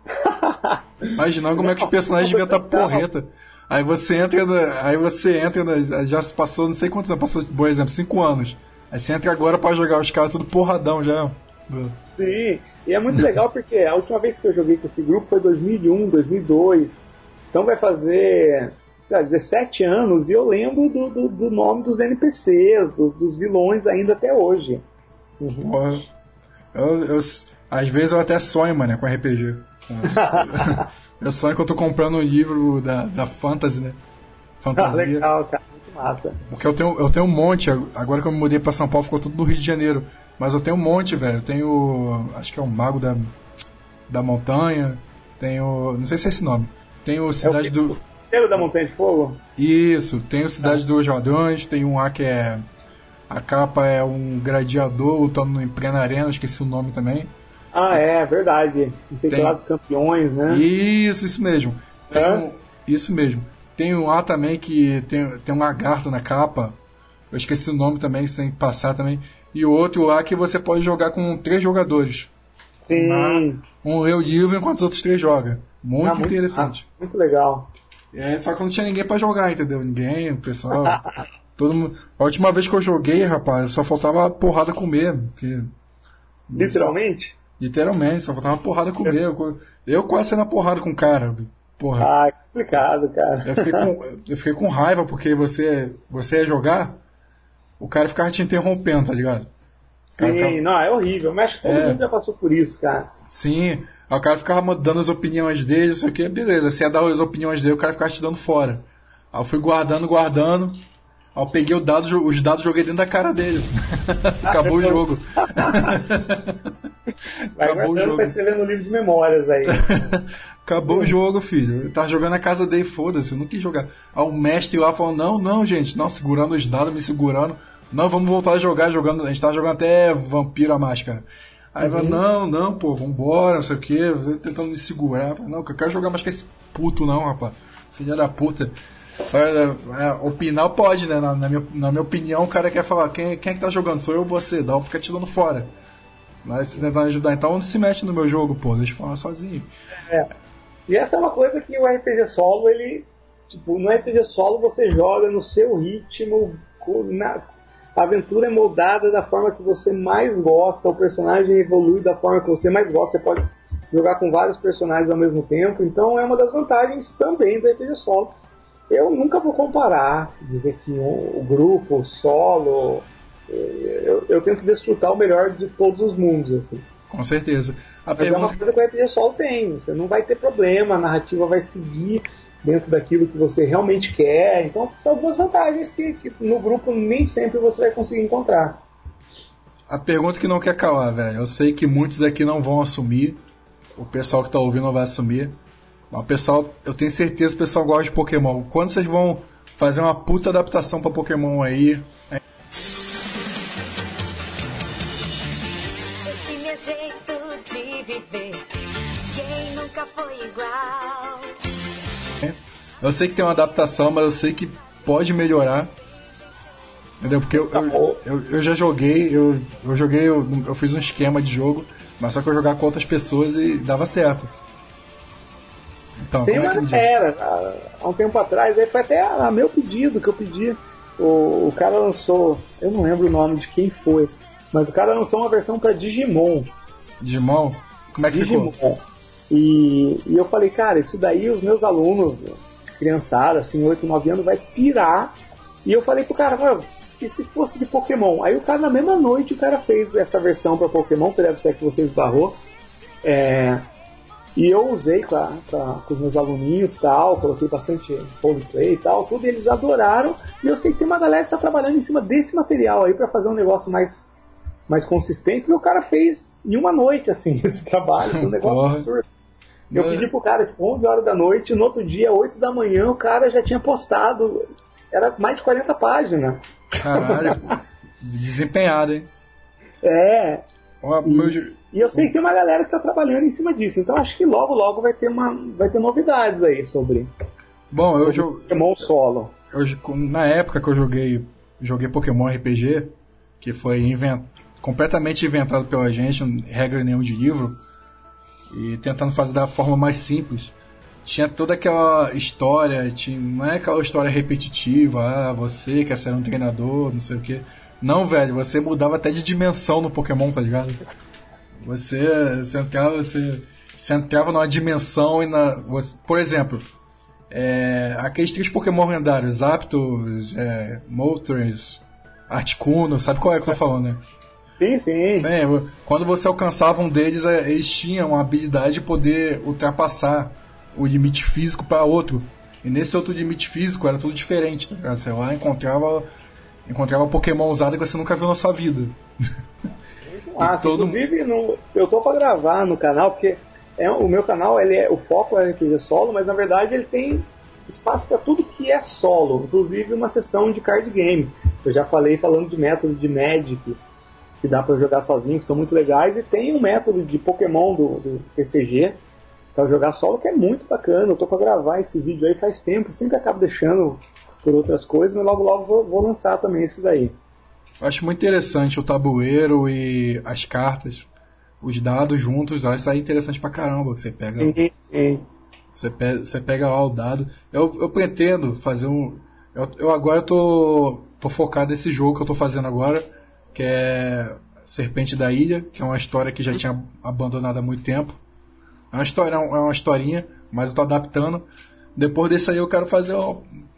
Imaginando como é que os personagens deviam estar porreta. Aí você entra, aí você entra, já passou não sei quantos anos, passou, por exemplo, 5 anos. Aí você entra agora para jogar os caras tudo porradão já. Sim, e é muito legal porque a última vez que eu joguei com esse grupo foi 2001, 2002. Então vai fazer lá, 17 anos e eu lembro do, do, do nome dos NPCs, do, dos vilões ainda até hoje. Uhum. Eu, eu, às vezes eu até sonho, mano, com RPG. eu sonho que eu tô comprando um livro da, da Fantasy, né? Fantasia. Ah, legal, cara. Muito massa. Porque eu tenho, eu tenho um monte, agora que eu me mudei pra São Paulo, ficou tudo no Rio de Janeiro. Mas eu tenho um monte, velho. Eu tenho. Acho que é o Mago da, da Montanha. Tenho. Não sei se é esse nome. Tenho Cidade é o do. Da Montanha de Fogo? Isso, tenho Cidade ah. dos Jordões, tem um lá que é. A capa é um gladiador lutando em plena arena, esqueci o nome também. Ah, é, verdade. Não sei tem... que lá dos campeões, né? Isso, isso mesmo. Tem um... Isso mesmo. Tem um lá também que tem, tem um lagarto na capa. Eu esqueci o nome também, você tem que passar também. E o outro lá que você pode jogar com três jogadores. Sim. Um lê o livro enquanto os outros três jogam. Muito, ah, muito interessante. Ah, muito legal. É, só que não tinha ninguém para jogar, entendeu? Ninguém, o pessoal. todo mundo... A última vez que eu joguei, rapaz, só faltava porrada comer. Porque... Literalmente? Só... Literalmente, só faltava porrada comer. Eu, eu quase sendo na porrada com o cara. Porra. Ah, complicado, cara. Eu fiquei, com, eu fiquei com raiva porque você, você ia jogar, o cara ficava te interrompendo, tá ligado? Sim, ficava... não, é horrível. Mas todo é. mundo já passou por isso, cara. Sim, Aí o cara ficava dando as opiniões dele, não sei o que, beleza. Você ia dar as opiniões dele, o cara ficava te dando fora. Aí eu fui guardando, guardando. Aí eu peguei o dado, os dados joguei dentro da cara dele. Acabou o jogo. Vai Acabou o jogo. Tá escrevendo um livro de memórias aí. Acabou o jogo, filho. Eu tava jogando na casa dele, foda-se, eu não quis jogar. Aí o mestre lá falou: Não, não, gente, não, segurando os dados, me segurando. Não, vamos voltar a jogar, jogando. A gente tava jogando até Vampiro a Máscara. Aí uhum. vai, não, não, pô, vambora, não sei o que, você tentando me segurar. Não, eu quero jogar mais com esse puto, não, rapaz. Filha da puta. Sabe, é, opinar pode, né? Na, na, minha, na minha opinião, o cara quer falar, quem, quem é que tá jogando? Sou eu ou você? Dá fica tirando fora. Mas você tentando ajudar, então não se mexe no meu jogo, pô, deixa eu falar sozinho. É. E essa é uma coisa que o RPG solo, ele. Tipo, no RPG solo você joga no seu ritmo, na, a aventura é moldada da forma que você mais gosta, o personagem evolui da forma que você mais gosta. Você pode jogar com vários personagens ao mesmo tempo, então é uma das vantagens também do RPG solo. Eu nunca vou comparar, dizer que o, o grupo, o solo, eh, eu, eu, tento desfrutar o melhor de todos os mundos, assim. Com certeza. A Mas pergunta... é uma coisa que o RPG solo tem, você não vai ter problema, a narrativa vai seguir dentro daquilo que você realmente quer. Então, são algumas vantagens que, que no grupo nem sempre você vai conseguir encontrar. A pergunta que não quer calar, velho. Eu sei que muitos aqui não vão assumir. O pessoal que tá ouvindo não vai assumir. Mas o pessoal, eu tenho certeza que o pessoal gosta de Pokémon. Quando vocês vão fazer uma puta adaptação para Pokémon aí? Esse meu jeito de viver, quem nunca foi igual. Eu sei que tem uma adaptação, mas eu sei que pode melhorar. Entendeu? Porque eu, eu, eu, eu já joguei, eu, eu joguei, eu, eu fiz um esquema de jogo, mas só que eu jogava com outras pessoas e dava certo. Então, tem como é que era, há um tempo atrás, aí foi até a meu pedido que eu pedi. O, o cara lançou, eu não lembro o nome de quem foi, mas o cara lançou uma versão para Digimon. Digimon? Como é que Digimon. ficou? E, e eu falei, cara, isso daí os meus alunos criançada, assim, 8, 9 anos, vai pirar. E eu falei pro cara, mano, e se fosse de Pokémon? Aí o cara, na mesma noite, o cara fez essa versão para Pokémon, que deve ser que você esbarrou. É, e eu usei com, a, com, a, com, os meus aluninhos tal, coloquei bastante roleplay e tal, tudo, e eles adoraram. E eu sei que tem uma galera que tá trabalhando em cima desse material aí para fazer um negócio mais, mais consistente, e o cara fez em uma noite, assim, esse trabalho, um negócio absurdo. Eu pedi pro cara, tipo, 11 horas da noite, no outro dia, 8 da manhã, o cara já tinha postado. Era mais de 40 páginas. Caralho, desempenhado, hein? É. e, meu... e, eu sei que tem uma galera que tá trabalhando em cima disso, então acho que logo, logo vai ter, uma, vai ter novidades aí sobre. Bom, eu joguei. Pokémon solo. Eu, na época que eu joguei, joguei Pokémon RPG, que foi invent... completamente inventado pela gente, regra nenhum de livro, e tentando fazer da forma mais simples. Tinha toda aquela história, tinha, não é aquela história repetitiva, ah, você quer ser um treinador, não sei o que. Não, velho, você mudava até de dimensão no Pokémon, tá ligado? Você, você entrava, você, você entrava numa dimensão e na. Você, por exemplo, é, aqueles três Pokémon lendários, Zapdos, é, Moltres, Articuno, sabe qual é que eu tô falando, né? Sim, sim. sim quando você alcançava um deles, é, eles tinham a habilidade de poder ultrapassar o limite físico para outro. E nesse outro limite físico era tudo diferente, tá ligado? Você lá encontrava, encontrava Pokémon usado que você nunca viu na sua vida. Ah, todo... inclusive no, eu tô para gravar no canal, porque é, o meu canal, ele é, o foco é RPG solo, mas na verdade ele tem espaço para tudo que é solo, inclusive uma sessão de card game. Eu já falei falando de método de Magic, que dá para jogar sozinho, que são muito legais, e tem um método de Pokémon do, do PCG para jogar solo que é muito bacana. Eu tô para gravar esse vídeo aí faz tempo, sempre acabo deixando por outras coisas, mas logo logo vou, vou lançar também esse daí. Eu acho muito interessante o tabuleiro e as cartas, os dados juntos, isso aí é interessante pra caramba. Você pega. Sim, sim. Você pega, você pega lá o dado. Eu, eu pretendo fazer um. Eu, eu agora tô, tô focado nesse jogo que eu tô fazendo agora, que é Serpente da Ilha, que é uma história que já tinha abandonado há muito tempo. É uma história, é uma historinha, mas eu tô adaptando. Depois desse aí eu quero fazer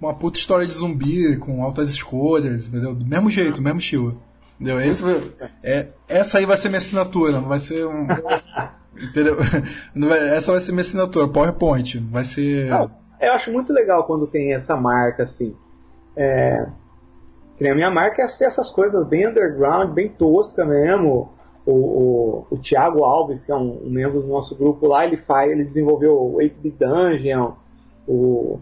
uma puta história de zumbi com altas escolhas, entendeu? Do mesmo jeito, do mesmo estilo. Entendeu? Esse, é, essa aí vai ser minha assinatura, não vai ser um. entendeu? essa vai ser minha assinatura, PowerPoint. Vai ser. Não, eu acho muito legal quando tem essa marca assim. É, que a minha marca é ser essas coisas bem underground, bem tosca mesmo. O, o, o Thiago Alves, que é um, um, membro do nosso grupo lá, ele faz, ele desenvolveu o 8-Bit Dungeon, o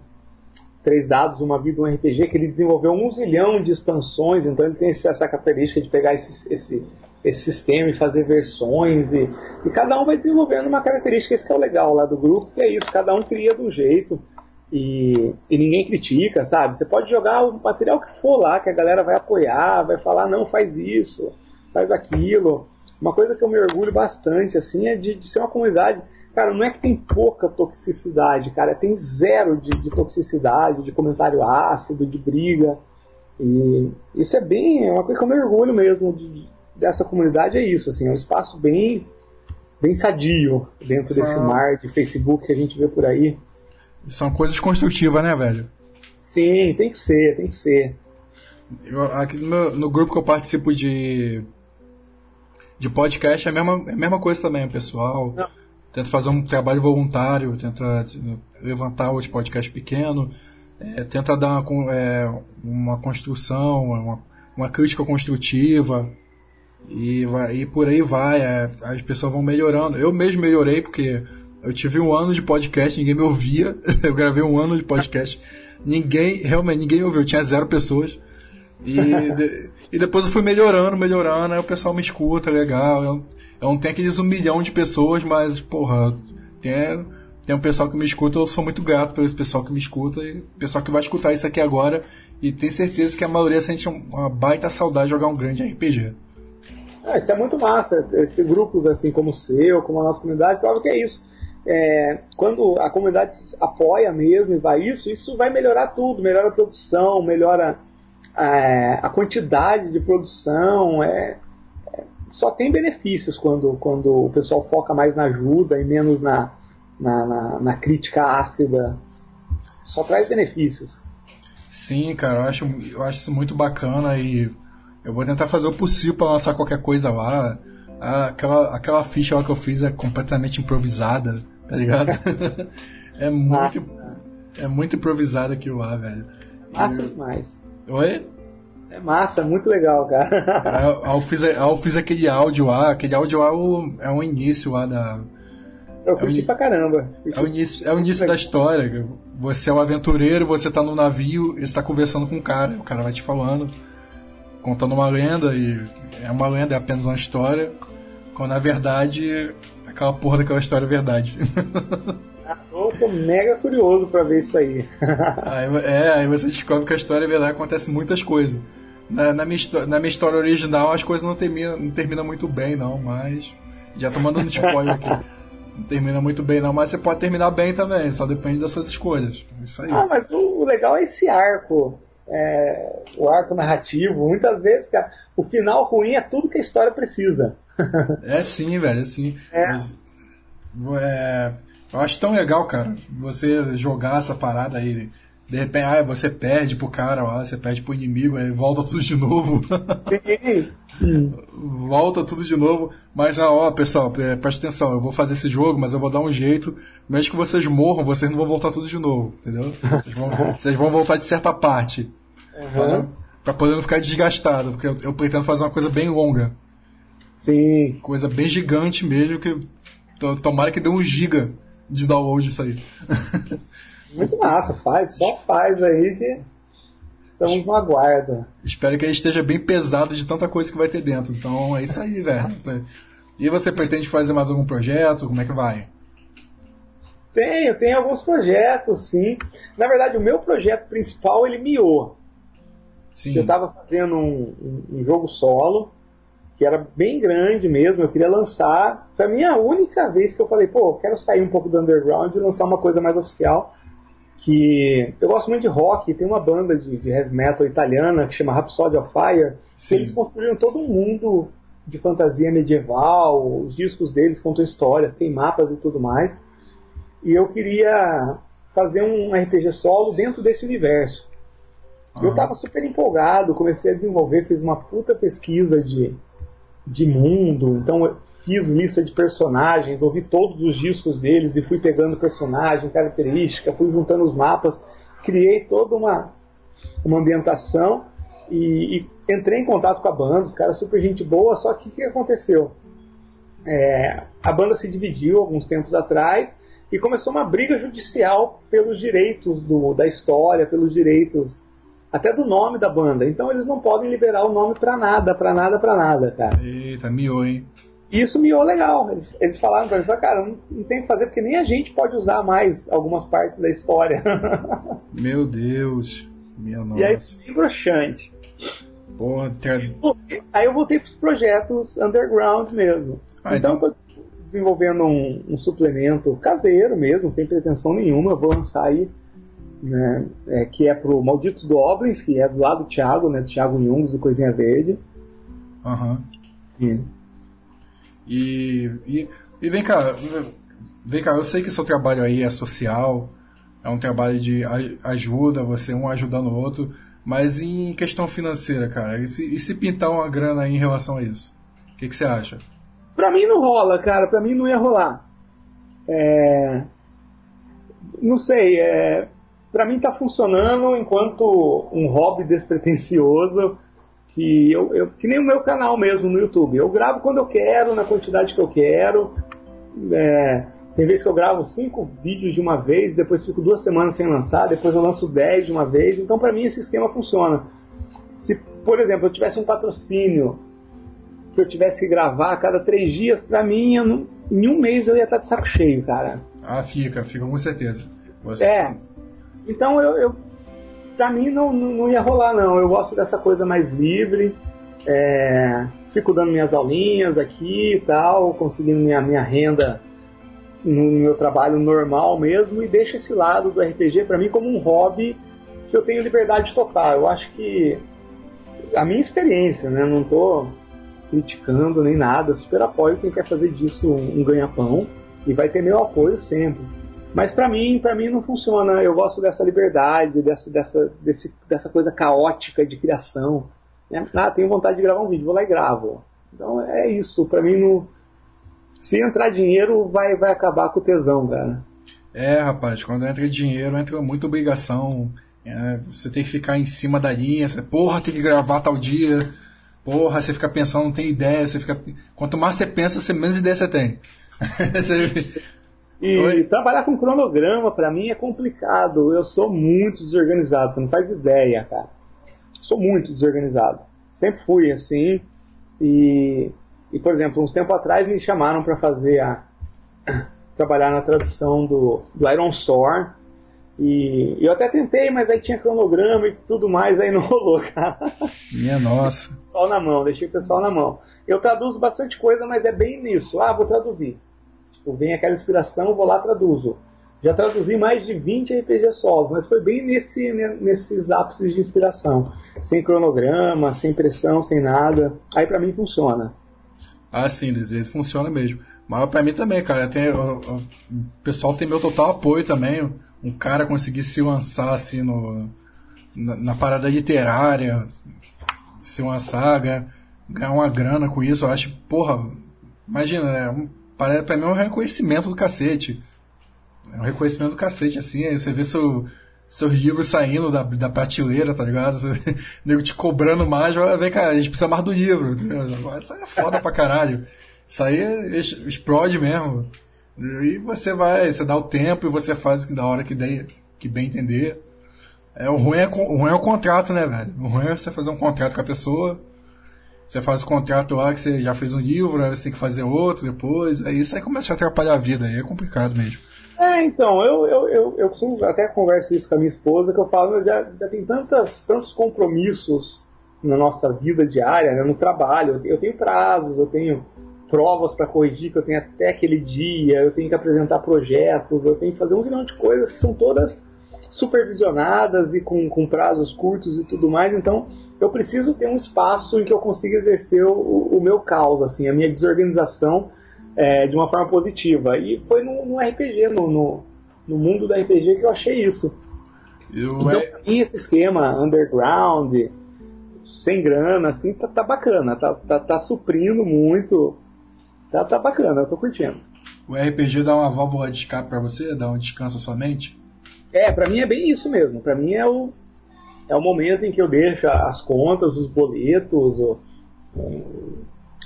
Três Dados, Uma Vida, um RPG, que ele desenvolveu um zilhão de expansões, então ele tem essa característica de pegar esse, esse, esse sistema e fazer versões, e, e cada um vai desenvolvendo uma característica, esse que é o legal lá do grupo, que é isso, cada um cria do jeito, e, e, ninguém critica, sabe? Você pode jogar o material que for lá, que a galera vai apoiar, vai falar, não, faz isso, faz aquilo. Uma coisa que eu me orgulho bastante, assim, é de, de ser uma comunidade Cara, não é que tem pouca toxicidade, cara, tem zero de, de toxicidade, de comentário ácido, de briga. E isso é bem, é uma coisa que eu me orgulho mesmo de, dessa comunidade, é isso, assim, é um espaço bem, bem sadio dentro São... desse mar de Facebook que a gente vê por aí. São coisas construtivas, né, velho? Sim, tem que ser, tem que ser. Eu, aqui no, no grupo que eu participo de de podcast é a mesma, é a mesma coisa também, pessoal. Não tenta fazer um trabalho voluntário, tenta levantar os podcasts pequenos, é, tenta dar uma, é, uma construção, uma, uma, crítica construtiva, e, vai, e por aí vai, é, as pessoas vão melhorando. Eu mesmo melhorei, porque eu tive um ano de podcast, ninguém me ouvia, eu gravei um ano de podcast, ninguém, realmente, ninguém ouviu, tinha zero pessoas, e, de, e depois eu fui melhorando, melhorando, aí o pessoal me escuta, legal, eu, eu não tenho aqueles um milhão de pessoas, mas, porra, tem, tem um pessoal que me escuta, eu sou muito grato esse pessoal que me escuta e pessoal que vai escutar isso aqui agora. E tenho certeza que a maioria sente uma baita saudade de jogar um grande RPG. Ah, isso é muito massa. Esses grupos assim como o seu, como a nossa comunidade, claro que é isso. É, quando a comunidade apoia mesmo e vai isso, isso vai melhorar tudo, melhora a produção, melhora é, a quantidade de produção, é, só tem benefícios quando, quando o pessoal foca mais na ajuda e menos na, na, na, na crítica ácida. Só traz benefícios. Sim, cara, eu acho, eu acho isso muito bacana e eu vou tentar fazer o possível para lançar qualquer coisa lá. Aquela, aquela ficha lá que eu fiz é completamente improvisada, tá ligado? é muito. Nossa. É muito improvisada aquilo lá, velho. Massa demais. Oi? É massa, é muito legal, cara. eu, fiz, eu fiz aquele áudio lá, aquele áudio lá é o, é o início lá da. Eu curti é o, pra caramba. É o início, é o início da história. Você é o um aventureiro, você tá no navio e está conversando com o cara. O cara vai te falando, contando uma lenda, e é uma lenda, é apenas uma história. Quando na verdade aquela porra daquela história verdade. Eu tô mega curioso para ver isso aí. aí. É, aí você descobre que a história é verdade acontece muitas coisas. na, na, minha, na minha história original as coisas não terminam não termina muito bem, não, mas. Já tô mandando spoiler aqui. Não termina muito bem, não, mas você pode terminar bem também, só depende das suas escolhas. Isso aí. Ah, mas o, o legal é esse arco. É, o arco narrativo. Muitas vezes, cara, o final ruim é tudo que a história precisa. É sim, velho, é sim. É. Mas, é, eu acho tão legal, cara, você jogar essa parada aí de repente, ah, você perde pro cara lá, você perde pro inimigo, aí volta tudo de novo. volta tudo de novo. Mas, ó, pessoal, é, preste atenção, eu vou fazer esse jogo, mas eu vou dar um jeito. Mesmo que vocês morram, vocês não vão voltar tudo de novo, entendeu? Vocês vão, vocês vão voltar de certa parte. Uhum. Pra, pra poder não ficar desgastado, porque eu, eu pretendo fazer uma coisa bem longa. Sim. Coisa bem gigante mesmo, que tomara que dê um giga de download isso aí. Muito massa, faz, só faz aí que estamos no aguardo. Espero que ele esteja bem pesado de tanta coisa que vai ter dentro. Então é isso aí, velho. E você pretende fazer mais algum projeto? Como é que vai? Tenho, tenho alguns projetos, sim. Na verdade, o meu projeto principal ele miou. Sim. Eu estava fazendo um, um, um, jogo solo que era bem grande mesmo. Eu queria lançar. Foi a minha única vez que eu falei, pô, eu quero sair um pouco do underground e lançar uma coisa mais oficial que eu gosto muito de rock, tem uma banda de, de heavy metal italiana que chama Rhapsody of Fire, que eles construíram todo um mundo de fantasia medieval, os discos deles contam histórias, tem mapas e tudo mais. E eu queria fazer um RPG solo dentro desse universo. Uhum. Eu estava super empolgado, comecei a desenvolver, fiz uma puta pesquisa de, de mundo, então fiz lista de personagens, ouvi todos os discos deles e fui pegando personagem, característica, fui juntando os mapas, criei toda uma, uma ambientação e, e entrei em contato com a banda, os caras super gente boa, só que o que aconteceu? É, a banda se dividiu alguns tempos atrás e começou uma briga judicial pelos direitos do, da história, pelos direitos até do nome da banda. Então eles não podem liberar o nome para nada, para nada, para nada, cara. Eita, miou, hein? E isso miou legal. Eles, eles falaram pra mim, cara, não, não tem que fazer porque nem a gente pode usar mais algumas partes da história. Meu Deus. Minha nossa. E aí foi broxante. Porra. Aí eu voltei pros projetos underground mesmo. Ah, então, então tô desenvolvendo um, um, suplemento caseiro mesmo, sem pretensão nenhuma. Eu vou lançar aí, né, é, que é pro Malditos Goblins, que é do lado do Thiago, né? Thiago Jungs do Coisinha Verde. Aham. Uhum. E, e, e vem cá, vem cá, eu sei que seu trabalho aí é social, é um trabalho de ajuda, você um ajudando o outro, mas em questão financeira, cara, e se, e se pintar uma grana aí em relação a isso? O que, que você acha? Pra mim não rola, cara, pra mim não ia rolar. É... Não sei, é... pra mim tá funcionando enquanto um hobby despretensioso que eu, eu, que nem o meu canal mesmo no YouTube. Eu gravo quando eu quero, na quantidade que eu quero. É, tem vezes que eu gravo cinco vídeos de uma vez, depois fico duas semanas sem lançar, depois eu lanço dez de uma vez. Então, para mim, esse esquema funciona. Se, por exemplo, eu tivesse um patrocínio que eu tivesse que gravar a cada três dias, para mim, não, em um mês eu ia estar de saco cheio, cara. Ah, fica, fica com certeza. Você... É. Então eu, eu pra mim não, não, ia rolar, não. Eu gosto dessa coisa mais livre. É, fico dando minhas aulinhas aqui e tal, conseguindo minha, minha renda no meu trabalho normal mesmo e deixo esse lado do RPG para mim como um hobby que eu tenho liberdade de tocar. Eu acho que a minha experiência, né? Não tô criticando nem nada, super apoio quem quer fazer disso um ganha-pão e vai ter meu apoio sempre. Mas para mim, para mim não funciona. Eu gosto dessa liberdade, dessa, dessa, desse, dessa coisa caótica de criação. Né? Ah, tenho vontade de gravar um vídeo, vou lá e gravo. Então é isso. Para mim, não... se entrar dinheiro, vai, vai acabar com o tesão, cara. É, rapaz, quando entra dinheiro, entra muita obrigação. É, você tem que ficar em cima da linha. Você, porra, tem que gravar tal dia. Porra, você fica pensando, não tem ideia. Você fica... Quanto mais você pensa, menos ideia você tem. E Oi? trabalhar com cronograma para mim é complicado. Eu sou muito desorganizado, você não faz ideia, cara. Sou muito desorganizado. Sempre fui assim. E, e por exemplo, uns tempo atrás me chamaram para fazer a trabalhar na tradução do, do Iron Storm. E eu até tentei, mas aí tinha cronograma e tudo mais, aí não rolou, cara. Minha nossa. Pessoal na mão, deixei o pessoal na mão. Eu traduzo bastante coisa, mas é bem nisso. Ah, vou traduzir. Tipo, vem aquela inspiração, vou lá traduzo. Já traduzi mais de 20 RPG solos, mas foi bem nesse, nesses ápices de inspiração. Sem cronograma, sem pressão, sem nada. Aí para mim funciona. Ah, sim, funciona mesmo. Mas pra mim também, cara. Tem, o, o, pessoal tem meu total apoio também. Um cara conseguir se lançar assim no, na, na parada literária, ser uma saga, ganhar uma grana com isso, eu acho, porra, imagina, é um, pra mim é um reconhecimento do cacete. É um reconhecimento do cacete, assim, aí você vê seu, seus livros saindo da, da prateleira, tá ligado? Você, nego te cobrando mais, vai ver, cara, a gente precisa mais do livro. Tá Isso é foda pra caralho. Isso aí explode mesmo. E você vai, você dá o tempo e você faz da hora que, der, que bem entender. É, o, ruim é, o ruim é o contrato, né, velho? O ruim é você fazer um contrato com a pessoa. Você faz o contrato lá que você já fez um livro, aí você tem que fazer outro depois. Aí isso aí começa a atrapalhar a vida, aí é complicado mesmo. É, então, eu, eu, eu, eu costumo, até converso isso com a minha esposa, que eu falo, já, já tem tantas, tantos compromissos na nossa vida diária, né, no trabalho. Eu tenho prazos, eu tenho provas para corrigir que eu tenho até aquele dia, eu tenho que apresentar projetos, eu tenho que fazer um milhão de coisas que são todas supervisionadas e com, com prazos curtos e tudo mais, então eu preciso ter um espaço em que eu consiga exercer o, o meu caos, assim, a minha desorganização é, de uma forma positiva. E foi no, no RPG, no, no, no, mundo da RPG que eu achei isso. Eu então, é... esse esquema underground, sem grana, assim, tá, tá bacana, tá, tá, tá, suprindo muito. Tá, tá bacana, eu tô curtindo. O RPG dá uma válvula de escape pra você? Dá um descanso à sua mente? É, para mim é bem isso mesmo. Para mim é o, é o momento em que eu deixo as contas, os boletos,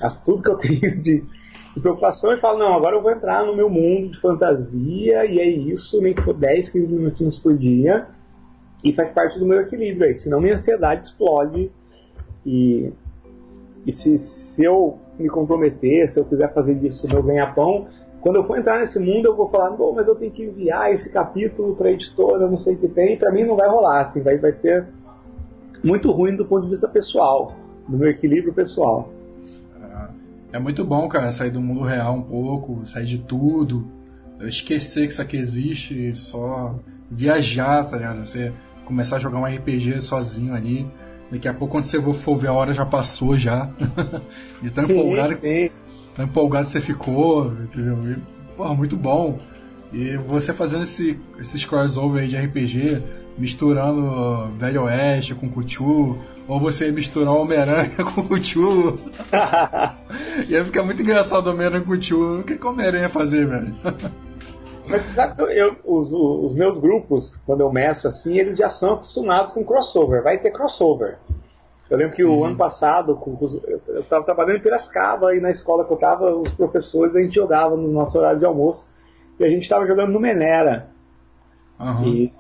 as, tudo que eu tenho de, de, preocupação e falo, não, agora eu vou entrar no meu mundo de fantasia e é isso, nem que for 10, 15 minutinhos por dia e faz parte do meu equilíbrio aí, senão minha ansiedade explode e, e se, se eu me comprometer, se eu quiser fazer disso meu ganha-pão, quando eu for entrar nesse mundo, eu vou falar, bom, mas eu tenho que enviar esse capítulo para a editora, eu não sei o que tem. Para mim não vai rolar, assim, vai, vai ser muito ruim do ponto de vista pessoal, do meu equilíbrio pessoal. É, é muito bom, cara, sair do mundo real um pouco, sair de tudo, esquecer que isso aqui existe, só viajar, tá ligado? Você começar a jogar um RPG sozinho ali. Daqui a pouco, quando você for ver a hora, já passou já. de tão empolgado. Sim tão empolgado você ficou, entendeu? E, porra, muito bom. E você fazendo esse, esses crossover aí de RPG, misturando Velho Oeste com Cuchu, ou você misturar Homem-Aranha com Cuchu. e aí fica muito engraçado o Homem-Aranha com Cuchu. O que, que o Homem-Aranha ia fazer, velho? Mas você sabe que eu, os, os meus grupos, quando eu mestro assim, eles já são acostumados com crossover. Vai ter crossover. Eu lembro que Sim. o ano passado, eu estava trabalhando em Piracicaba e na escola que eu estava, os professores, a gente jogava no nosso horário de almoço e a gente estava jogando no Menera. Uhum. E,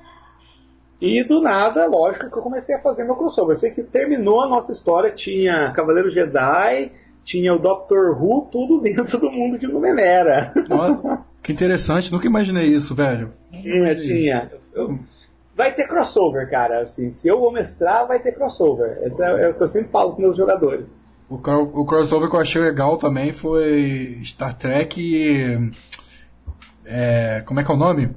e do nada, lógico que eu comecei a fazer meu crossover. Eu sei que terminou a nossa história, tinha Cavaleiro Jedi, tinha o Doctor Who, tudo dentro do mundo de Numenera. Nossa, que interessante, nunca imaginei isso, velho. Tinha, tinha. Vai ter crossover, cara. Assim, se eu vou mestrar, vai ter crossover. Esse é, é o que eu sempre falo com meus jogadores. O, o crossover que eu achei legal também foi Star Trek e. É, como é que é o nome?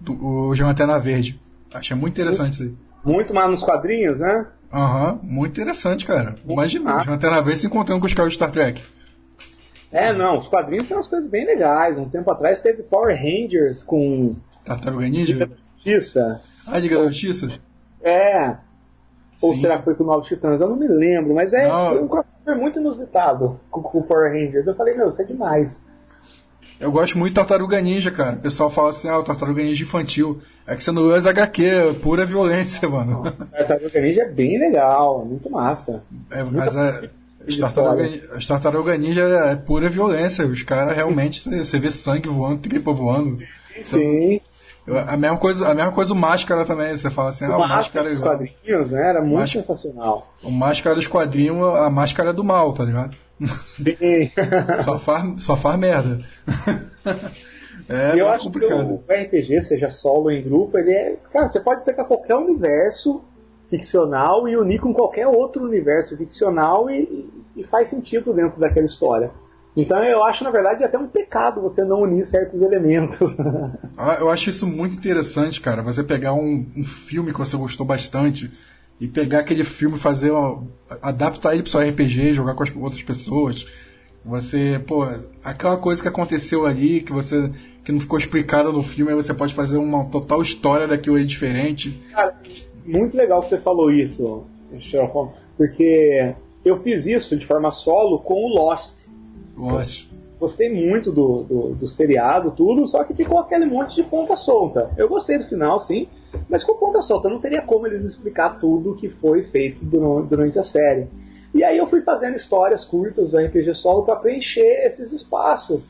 Do, o Lanterna Verde. Achei muito interessante muito, isso aí. Muito mais nos quadrinhos, né? Aham, uhum, muito interessante, cara. Muito Imagina, o Lanterna Verde se encontrando com os caras de Star Trek. É, não, os quadrinhos são umas coisas bem legais. Um tempo atrás teve Power Rangers com. Tartaruga Ninja? Justiça. Ah, Liga da Justiça? É. Ou Sim. será que foi com o Novos Titãs? Eu não me lembro, mas é não. um crossover muito inusitado com, o Power Rangers. Eu falei, meu, isso é demais. Eu gosto muito de Tartaruga Ninja, cara. O pessoal fala assim, ah, o Tartaruga Ninja infantil. É que você não usa HQ, é pura violência, mano. Tartaruga Ninja é bem legal, é muito massa. É, mas é, as tartaruga, as tartaruga Ninja é pura violência. Os caras realmente, você vê sangue voando, tripa voando. Sim. A mesma coisa, a mesma coisa o Máscara também. Você fala assim, o ah, o Máscara dos quadrinhos, né? Era muito Máscara, sensacional. O Máscara dos quadrinhos, a máscara do mal, tá ligado? Sim. só, faz, só faz merda. É, eu acho complicado. que o RPG, seja solo ou em grupo, ele é. Cara, você pode pegar qualquer universo ficcional e unir com qualquer outro universo ficcional e, e faz sentido dentro daquela história. Então eu acho, na verdade, até um pecado você não unir certos elementos. Ah, eu acho isso muito interessante, cara. Você pegar um, um, filme que você gostou bastante e pegar aquele filme e fazer uma, adaptar ele para seu RPG, jogar com as outras pessoas. Você, pô, aquela coisa que aconteceu ali, que você que não ficou explicada no filme, aí você pode fazer uma total história daquilo aí diferente. Cara, muito legal que você falou isso, Sherlock porque eu fiz isso de forma solo com o Lost. Lost. Gostei muito do, do, do, seriado, tudo, só que ficou aquele monte de ponta solta. Eu gostei do final, sim, mas com ponta solta. Não teria como eles explicar tudo que foi feito durante a série. E aí eu fui fazendo histórias curtas do RPG solo para preencher esses espaços,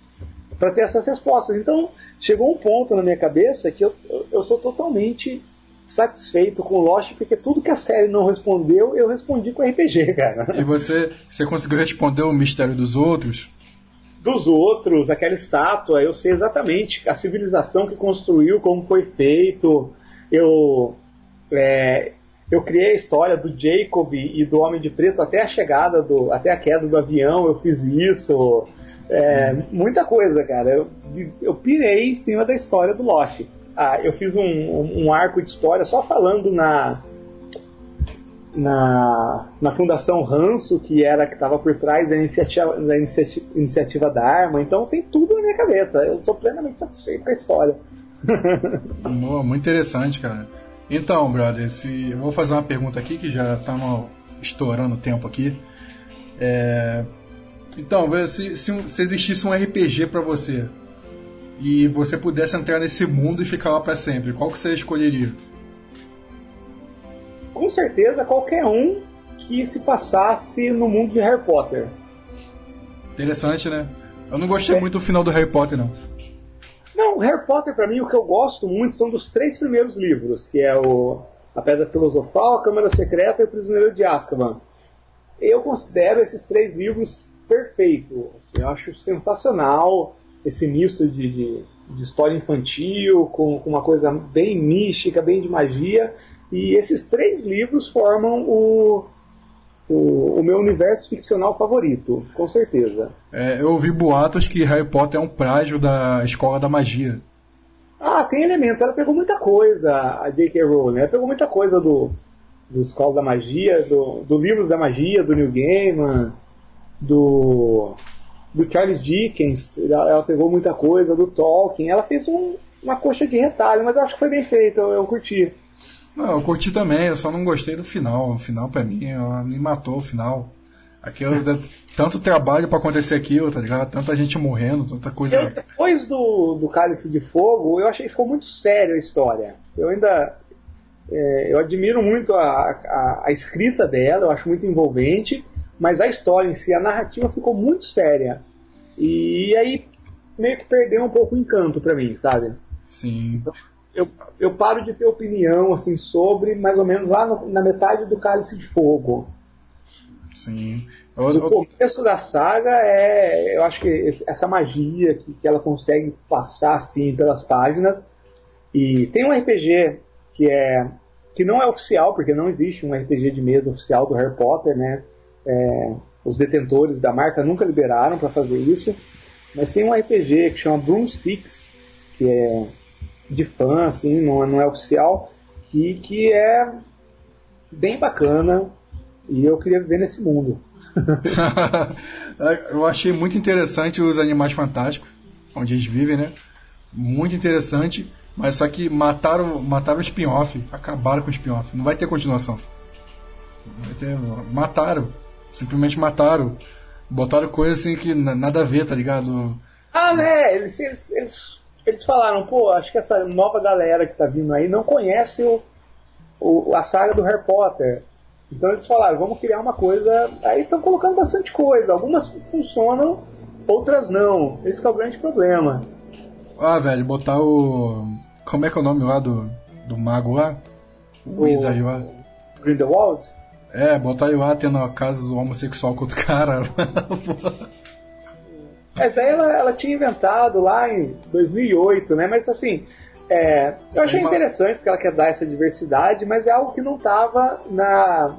para ter essas respostas. Então chegou um ponto na minha cabeça que eu, eu sou totalmente satisfeito com o Lost, porque tudo que a série não respondeu, eu respondi com RPG, cara. E você, você conseguiu responder o mistério dos outros? Dos outros, aquela estátua, eu sei exatamente a civilização que construiu, como foi feito. Eu, é, eu criei a história do Jacob e do Homem de Preto até a chegada do, até a queda do avião, eu fiz isso. É, muita coisa, cara. Eu, eu pirei em cima da história do Lost ah, eu fiz um, um, arco de história só falando na na, na Fundação Ranço, que era que estava por trás da iniciativa, da iniciativa, iniciativa da arma. Então tem tudo na minha cabeça. Eu sou plenamente satisfeito com a história. muito interessante, cara. Então, brother, se eu vou fazer uma pergunta aqui que já está estourando o tempo aqui. É... Então, se, se, se existisse um RPG para você, e você pudesse entrar nesse mundo e ficar lá para sempre, qual que você escolheria? Com certeza qualquer um que se passasse no mundo de Harry Potter. Interessante, né? Eu não gostei é. muito do final do Harry Potter, não. Não, Harry Potter, para mim, o que eu gosto muito são dos três primeiros livros, que é o A Pedra Filosofal, A Câmara Secreta e O Prisioneiro de Azkaban. Eu considero esses três livros perfeitos. Eu acho sensacional esse misto de, de, de história infantil com, com, uma coisa bem mística, bem de magia. E esses três livros formam o, o, o meu universo ficcional favorito, com certeza. É, eu ouvi boatos que Harry Potter é um plágio da Escola da Magia. Ah, tem elementos. Ela pegou muita coisa, a J.K. Rowling. Ela pegou muita coisa do, do Escola da Magia, do, do Livros da Magia, do New Gaiman, do do Charles Dickens, ela, ela, pegou muita coisa, do Tolkien, ela fez um, uma coxa de retalho, mas eu acho que foi bem feito, eu, eu curti. Não, eu curti também, eu só não gostei do final. O final pra mim, me matou o final. Aquilo, tanto trabalho para acontecer aquilo, tá ligado? Tanta gente morrendo, tanta coisa. Eu, depois do, do Cálice de Fogo, eu achei que ficou muito sério a história. Eu ainda. É, eu admiro muito a, a, a, escrita dela, eu acho muito envolvente mas a história em si, a narrativa ficou muito séria. E aí meio que perdeu um pouco o encanto para mim, sabe? Sim. Então, eu, eu paro de ter opinião assim sobre mais ou menos lá no, na metade do Cálice de Fogo. Sim. O começo da saga é, eu acho que essa magia que, que ela consegue passar assim pelas páginas. E tem um RPG que é que não é oficial, porque não existe um RPG de mesa oficial do Harry Potter, né? É, os detentores da marca nunca liberaram para fazer isso, mas tem um RPG que chama Broomsticks, que é de fã, assim, não, é, não é oficial, e que é bem bacana e eu queria viver nesse mundo. eu achei muito interessante os Animais Fantásticos, onde eles vivem, né? Muito interessante, mas só que mataram, mataram o spin-off, acabaram com o spin-off, não vai ter continuação. Vai ter, mataram. Simplesmente mataram. Botaram coisa assim que nada a ver, tá ligado? Ah, né? Eles, eles, eles, eles falaram, pô, acho que essa nova galera que tá vindo aí não conhece o, o, a saga do Harry Potter. Então eles falaram, vamos criar uma coisa. Aí estão colocando bastante coisa. Algumas funcionam, outras não. Esse é o grande problema. Ah, velho, botar o. Como é que é o nome lá do, do mago lá? O, o Wizard lá. Grindelwald? É, botar o lá tendo casos homossexual com outro cara. Essa daí ela, ela tinha inventado lá em 2008, né? Mas assim, é, eu achei interessante que ela quer dar essa diversidade, mas é algo que não estava na,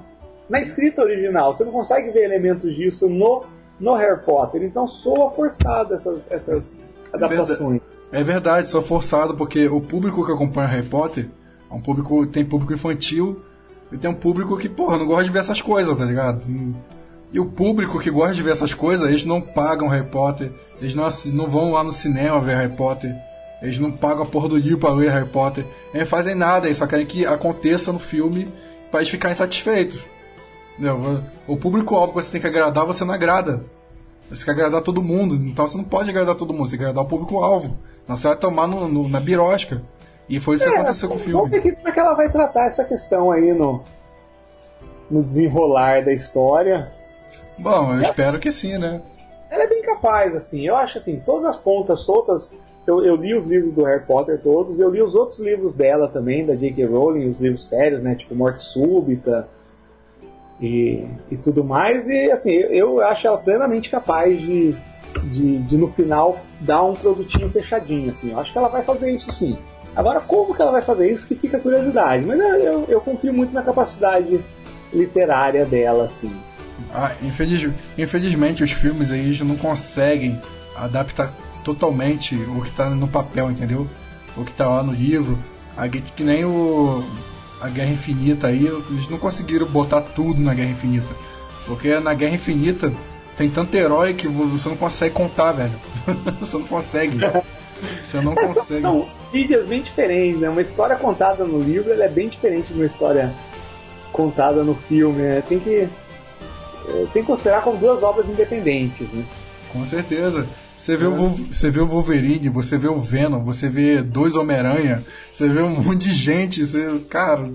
na escrita original. Você não consegue ver elementos disso no, no Harry Potter. Então soa forçado essas, essas adaptações. É verdade, soa forçado, porque o público que acompanha Harry Potter é um público. tem público infantil e tem um público que, porra, não gosta de ver essas coisas, tá ligado? E o público que gosta de ver essas coisas, eles não pagam Harry Potter, eles não, não vão lá no cinema ver Harry Potter, eles não pagam a porra do livro pra ler Harry Potter, eles fazem nada, eles só querem que aconteça no filme para eles ficarem satisfeitos. Entendeu? O público-alvo que você tem que agradar, você não agrada. Você quer agradar todo mundo, então você não pode agradar todo mundo, você quer agradar o público-alvo. Não você vai tomar no, no, na birosca. E foi isso é, que aconteceu com o filme. Vamos ver como é que ela vai tratar essa questão aí no, no desenrolar da história. Bom, eu espero que sim, né? Ela é bem capaz, assim. Eu acho assim, todas as pontas soltas. Eu, eu li os livros do Harry Potter todos, eu li os outros livros dela também, da J.K. Rowling, os livros sérios, né? Tipo Morte Súbita e, e tudo mais. E assim, eu, eu acho ela plenamente capaz de, de, de, no final dar um produtinho fechadinho, assim. Eu acho que ela vai fazer isso sim. Agora, como que ela vai fazer isso que fica curiosidade. Mas eu, eu confio muito na capacidade literária dela, assim. Ah, infeliz, infelizmente os filmes aí não conseguem adaptar totalmente o que está no papel, entendeu? O que está lá no livro. A, que nem o a Guerra Infinita aí, eles não conseguiram botar tudo na Guerra Infinita. Porque na Guerra Infinita tem tanto herói que você não consegue contar, velho. você não consegue. Você não consegue. São mídias bem diferentes, né? Uma história contada no livro é bem diferente de uma história contada no filme. Né? Tem que tem que considerar como duas obras independentes, né? Com certeza. Você vê, o, você vê o Wolverine, você vê o Venom, você vê dois Homem-Aranha, você vê um monte de gente, você, cara,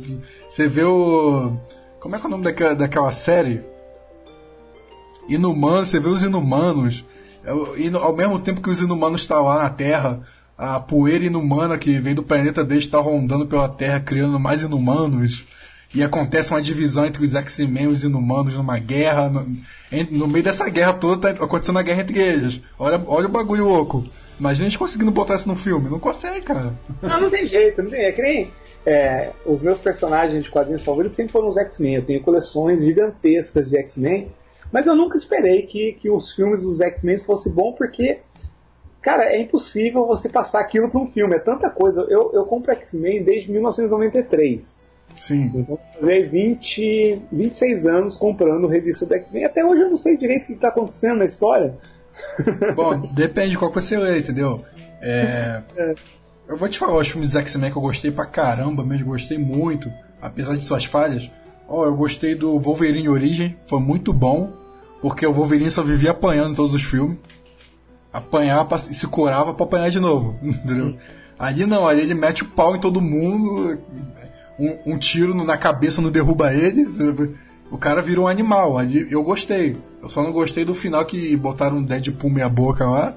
você vê o. Como é que é o nome daquela, daquela série? Inumanos, você vê os Inumanos. É e ao mesmo tempo que os Inumanos estão lá na Terra, a poeira inumana que vem do planeta deles está rondando pela Terra, criando mais Inumanos e acontece uma divisão entre os X-Men e os Inumanos numa guerra. No, no, meio dessa guerra toda tá acontecendo a guerra entre eles. Olha, olha o bagulho louco. Imagina a gente conseguindo botar isso no filme. Não consegue, cara. Não, não tem jeito, não tem. É que nem. É, os meus personagens de quadrinhos favoritos sempre foram os X-Men. Eu tenho coleções gigantescas de X-Men. Mas eu nunca esperei que, que os filmes dos X-Men fossem bons, porque, cara, é impossível você passar aquilo para um filme. É tanta coisa. Eu, eu compro X-Men desde 1993. Sim. Então, fazer 20, 26 anos comprando revista do X-Men. Até hoje eu não sei direito o que está acontecendo na história. Bom, depende de qual que você lê, entendeu? É... é. Eu vou te falar os filmes do X-Men que eu gostei pra caramba mesmo, gostei muito, apesar de suas falhas. Ó, oh, eu gostei do Wolverine Origem, foi muito bom, porque o Wolverine só vivia apanhando em todos os filmes. Apanhava e se curava pra apanhar de novo, entendeu? Ali não, ali ele mete o pau em todo mundo, um, um tiro na cabeça não derruba ele. O cara virou um animal. Ali eu gostei. Eu só não gostei do final que botaram um Deadpool meia boca lá.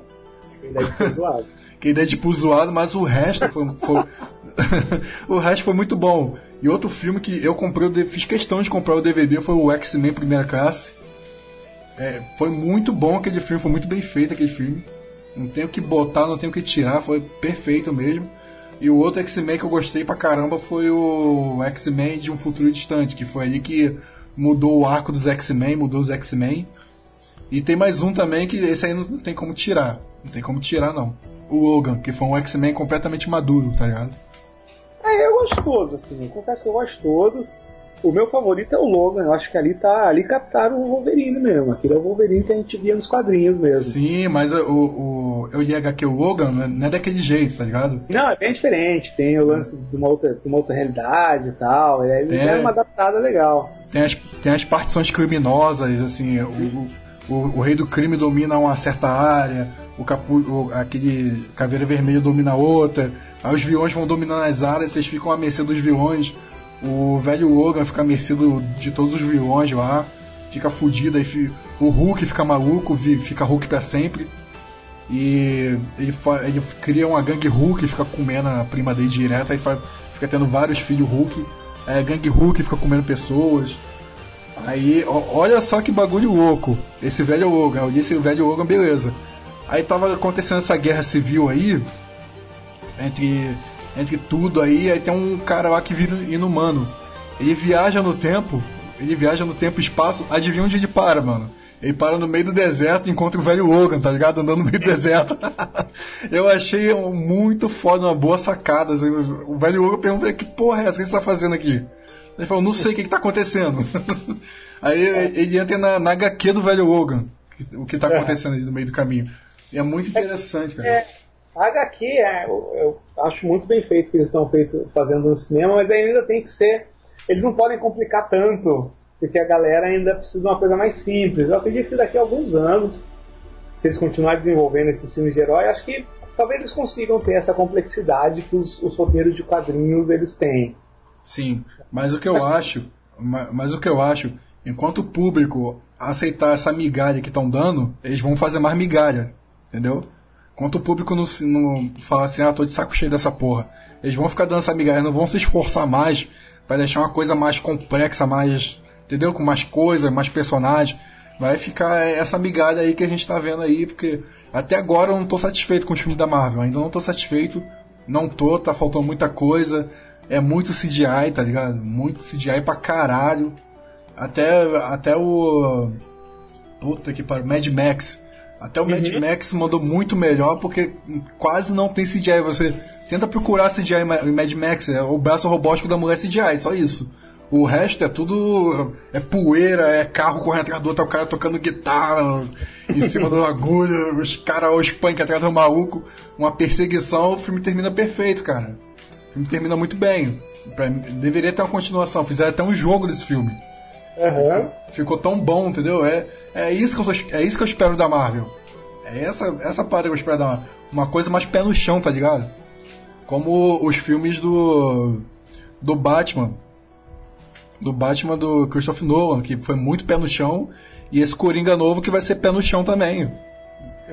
Deadpool zoado. que Deadpool zoado, mas o resto foi. foi... o resto foi muito bom. E outro filme que eu comprei, eu fiz questão de comprar o DVD foi o X-Men Primeira Classe. É, foi muito bom aquele filme, foi muito bem feito aquele filme. Não tenho que botar, não tenho que tirar, foi perfeito mesmo. E o outro X-Men que eu gostei pra caramba foi o X-Men de um futuro distante, que foi ali que mudou o arco dos X-Men, mudou os X-Men. E tem mais um também que esse aí não tem como tirar. Não tem como tirar, não. O Logan, que foi um X-Men completamente maduro, tá ligado? É, eu gosto todos, assim. Eu confesso que eu gosto todos. O meu favorito é o Logan. Eu acho que ali tá. Ali captaram o Wolverine mesmo. Aquele é o Wolverine que a gente via nos quadrinhos mesmo. Sim, mas o, o, eu li HQ o Logan não é daquele jeito, tá ligado? Não, é bem diferente. Tem o lance de uma outra, de uma outra realidade e tal. Ele tem, é uma adaptada legal. Tem as, tem as partições criminosas, assim. O, o, o rei do crime domina uma certa área. O, capu, o aquele caveira vermelha domina outra. Aí os vilões vão dominando as áreas, vocês ficam à mercê dos vilões. O velho Logan fica à mercê do, de todos os vilões lá, fica fudido, aí o Hulk fica maluco, fica Hulk pra sempre. E ele, ele cria uma gangue Hulk, fica comendo a prima dele direto, aí fica tendo vários filhos Hulk. A gangue Hulk fica comendo pessoas. Aí, olha só que bagulho louco. Esse velho Logan, eu disse o velho Logan, beleza. Aí tava acontecendo essa guerra civil aí, entre, entre tudo aí, aí tem um cara lá que vira inumano. Ele viaja no tempo, ele viaja no tempo e espaço, adivinha onde ele para, mano? Ele para no meio do deserto e encontra o velho Logan, tá ligado? Andando no meio do deserto. eu achei muito foda, uma boa sacada. Assim. O velho Logan perguntou, que porra é essa? O que você tá fazendo aqui? Ele falou, não sei o que, que tá acontecendo. Aí ele entra na, na HQ do velho Logan, o que tá é. acontecendo ali no meio do caminho. E é muito interessante, cara. É, a HQ, é, eu, eu, acho muito bem feito que eles são feitos fazendo no cinema, mas ainda tem que ser. Eles não podem complicar tanto porque a galera ainda precisa de uma coisa mais simples. Eu acredito que daqui a alguns anos, se eles continuarem desenvolvendo esses filmes de herói, acho que talvez eles consigam ter essa complexidade que os, os roteiros de quadrinhos eles têm. Sim, mas o que eu mas, acho, mas, mas o que eu acho, enquanto o público aceitar essa migalha que estão dando, eles vão fazer mais migalha, entendeu? Enquanto o público não, não fala assim, ah, tô de saco cheio dessa porra, eles vão ficar dando essa migalha, não vão se esforçar mais para deixar uma coisa mais complexa, mais entendeu? Com mais coisas, mais personagens. Vai ficar essa migalha aí que a gente tá vendo aí, porque até agora eu não tô satisfeito com o filme da Marvel, ainda não tô satisfeito, não tô, tá faltando muita coisa, é muito CGI, tá ligado? Muito CGI pra caralho. Até, até o. Puta que pariu, Mad Max. Até o uhum. Mad Max mandou muito melhor porque quase não tem CGI. Você tenta procurar CGI em Mad Max, é o braço robótico da mulher CGI, só isso. O resto é tudo. É poeira, é carro correndo atrás do outro, é o cara tocando guitarra em cima do agulha, os caras, os punk atrás do maluco. Uma perseguição, o filme termina perfeito, cara. O filme termina muito bem. Pra, deveria ter uma continuação, fizeram até um jogo desse filme. Uhum. Ficou tão bom, entendeu? É, é, isso que eu, é isso que eu espero da Marvel. É essa, essa parada que eu espero da Marvel. Uma coisa mais pé no chão, tá ligado? Como os filmes do. do Batman do Batman do Christopher Nolan, que foi muito pé no chão, e esse Coringa novo que vai ser pé no chão também.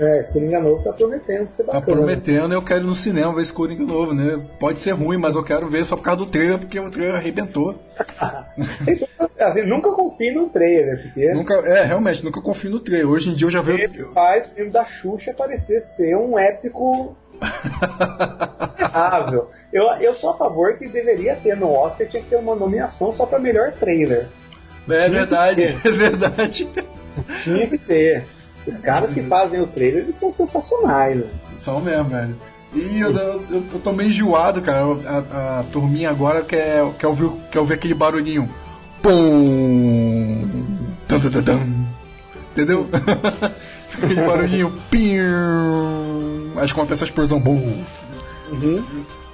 É, esse Coringa novo tá prometendo ser tá bacana. Tá prometendo, eu quero ir no cinema ver esse Coringa novo, né? Pode ser ruim, mas eu quero ver só por causa do trailer, porque o trailer arrebentou. assim, nunca confio no trailer, porque... Nunca, é, realmente, nunca confio no trailer. Hoje em dia eu já vejo... Ele faz o filme da Xuxa parecer ser um épico eu, eu sou a favor que deveria ter no Oscar, tinha que ter uma nomeação só para melhor trailer. É tinha verdade, é verdade. Tinha que ter. Os caras que fazem o trailer, eles são sensacionais. Né? São mesmo, velho. E eu, eu, eu, tô meio enjoado, cara. A, a, turminha agora quer, quer, ouvir, quer ouvir aquele barulhinho. Pum! Tum, tum, tum, Entendeu? Fica aquele barulhinho. Pim! Aí acontece a explosão. Bum! Uhum.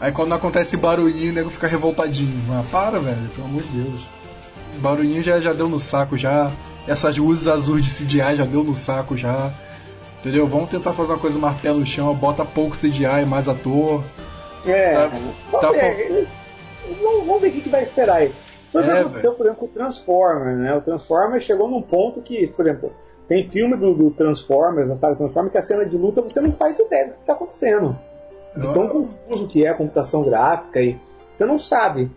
Aí quando acontece esse barulhinho, o nego fica revoltadinho. Ah, para, velho, pelo amor de Deus. Esse barulhinho já, já deu no saco já. Essas luzes azuis de CGI já deu no saco já. Entendeu? Vamos tentar fazer uma coisa mais pé no chão, bota pouco CGI, mais ator. É, tá, tá ver, eles, eles vão, vamos ver o que, que vai esperar aí. Foi o que é, aconteceu, por exemplo, com o Transformers, né? O Transformers chegou num ponto que, por exemplo, tem filme do, do Transformers, na saga Transformers, que a cena de luta você não faz ideia do que está acontecendo de tão confuso que é a computação gráfica e você não sabe.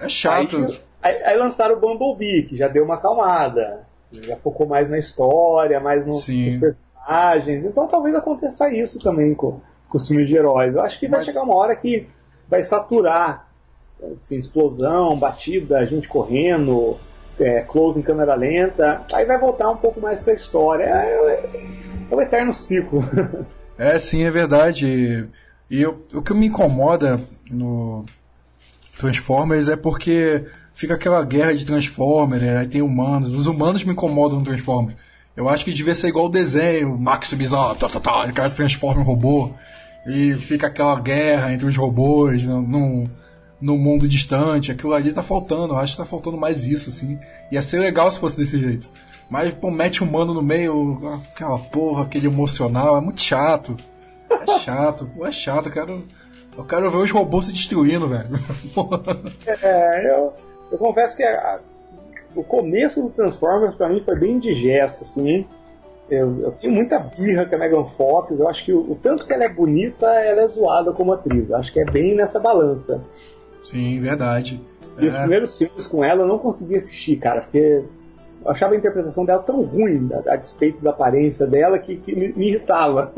É chato. Aí, aí, aí lançaram o Bumblebee, que já deu uma acalmada, já focou mais na história, mais no, nos personagens. Então talvez aconteça isso também com, com os filmes de heróis. Eu acho que vai Mas... chegar uma hora que vai saturar assim, explosão, batida, gente correndo, é, close em câmera lenta. Aí vai voltar um pouco mais pra história. É, é, é o eterno ciclo. É, sim, é verdade. E eu, o que me incomoda no Transformers é porque fica aquela guerra de Transformers, aí tem humanos. Os humanos me incomodam no Transformers. Eu acho que devia ser igual o desenho, Maximus, ó, tá, tá, tá, o cara se transforma em robô. E fica aquela guerra entre os robôs num, no mundo distante. Aquilo ali tá faltando, eu acho que tá faltando mais isso, assim. Ia ser legal se fosse desse jeito. Mas, pô, mete humano no meio, aquela porra, aquele emocional, é muito chato. É chato, pô, é chato, eu quero. Eu quero ver os robôs se destruindo, velho. é, eu, eu confesso que a, a, o começo do Transformers pra mim foi bem indigesto, assim. Eu, eu, tenho muita birra com a Megan Fox, eu acho que o, o, tanto que ela é bonita, ela é zoada como atriz. Eu acho que é bem nessa balança. Sim, verdade. E é. os primeiros filmes com ela eu não consegui assistir, cara, porque eu achava a interpretação dela tão ruim, a, a despeito da aparência dela, que, que me, me, irritava.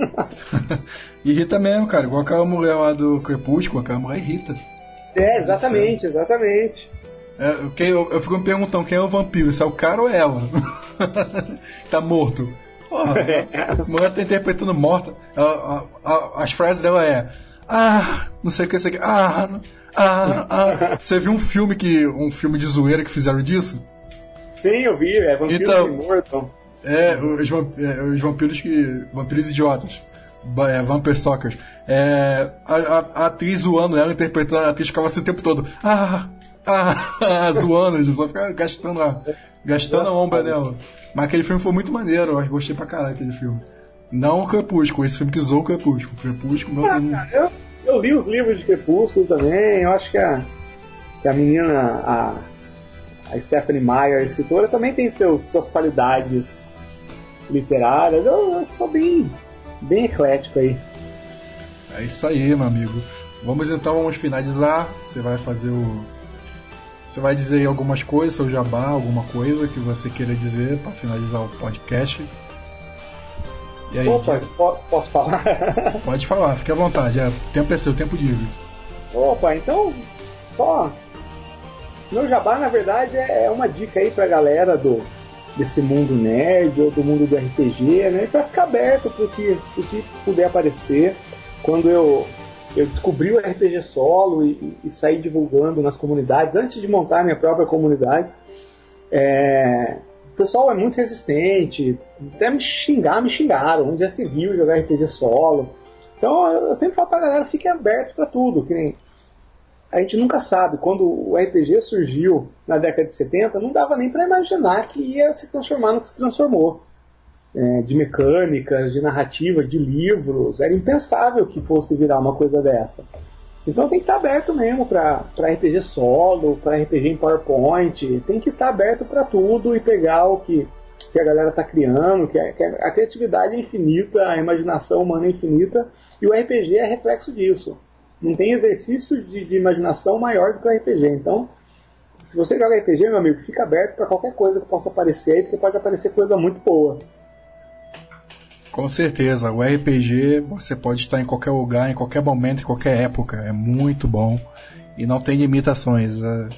irrita mesmo, cara. Igual aquela mulher lá do Crepúsculo, aquela mulher irrita. É, exatamente, exatamente. É, quem, eu, eu fico me perguntando quem é o vampiro, se é o cara ou ela. tá morto. Porra, a mulher tá interpretando morta. A, a, as frases dela é. Ah, não sei o que, sei o que. Ah, ah, ah. Você viu um filme que. um filme de zoeira que fizeram disso? Sim, eu vi, é vampiro então, morto. É, os, é, os vampiros que. vampiros idiotas. É, Vampire Stalkers. É, a, a, a, atriz zoando ela, interpretando, a atriz ficava assim o tempo todo. Ah, ah, ah zoando, só ficava gastando a, gastando a ombra dela. Mas aquele filme foi muito maneiro, eu gostei pra caralho aquele filme. Não o Crepúsculo, esse filme que zoou o Crepúsculo. Crepúsculo, meu ah, eu, eu li os livros de Crepúsculo também, eu acho que a, que a menina, a, a Stephanie Meyer, a escritora, também tem seus, suas qualidades literárias. Eu, eu sou bem, bem eclético aí. É isso aí, meu amigo. Vamos então, vamos finalizar. Você vai fazer o você vai dizer aí algumas coisas, seu jabá, alguma coisa que você queira dizer para finalizar o podcast. E aí, Opa, posso falar? Pode falar, fique à vontade. É, tempo é seu, tempo livre. Opa, então, só. Meu jabá, na verdade, é uma dica aí pra galera do, desse mundo nerd ou do mundo do RPG, né? Pra ficar aberto pro que, pro que puder aparecer. Quando eu eu descobri o RPG solo e, e, saí divulgando nas comunidades antes de montar minha própria comunidade. É, o pessoal é muito resistente, até me xingar, me xingaram, onde já se viu jogar RPG solo. Então eu sempre falo pra galera, fiquem abertos para tudo, que nem a gente nunca sabe. Quando o RPG surgiu na década de 70, não dava nem para imaginar que ia se transformar no que se transformou é, de mecânicas, de narrativa, de livros. Era impensável que fosse virar uma coisa dessa. Então tem que estar aberto mesmo para RPG solo, para RPG em PowerPoint. Tem que estar aberto para tudo e pegar o que, que a galera está criando, que, a, que a criatividade é infinita, a imaginação humana é infinita, e o RPG é reflexo disso. Não tem exercício de, de imaginação maior do que o RPG. Então, se você joga RPG, meu amigo, fica aberto para qualquer coisa que possa aparecer aí, porque pode aparecer coisa muito boa. Com certeza, o RPG você pode estar em qualquer lugar, em qualquer momento, em qualquer época. É muito bom e não tem limitações. É,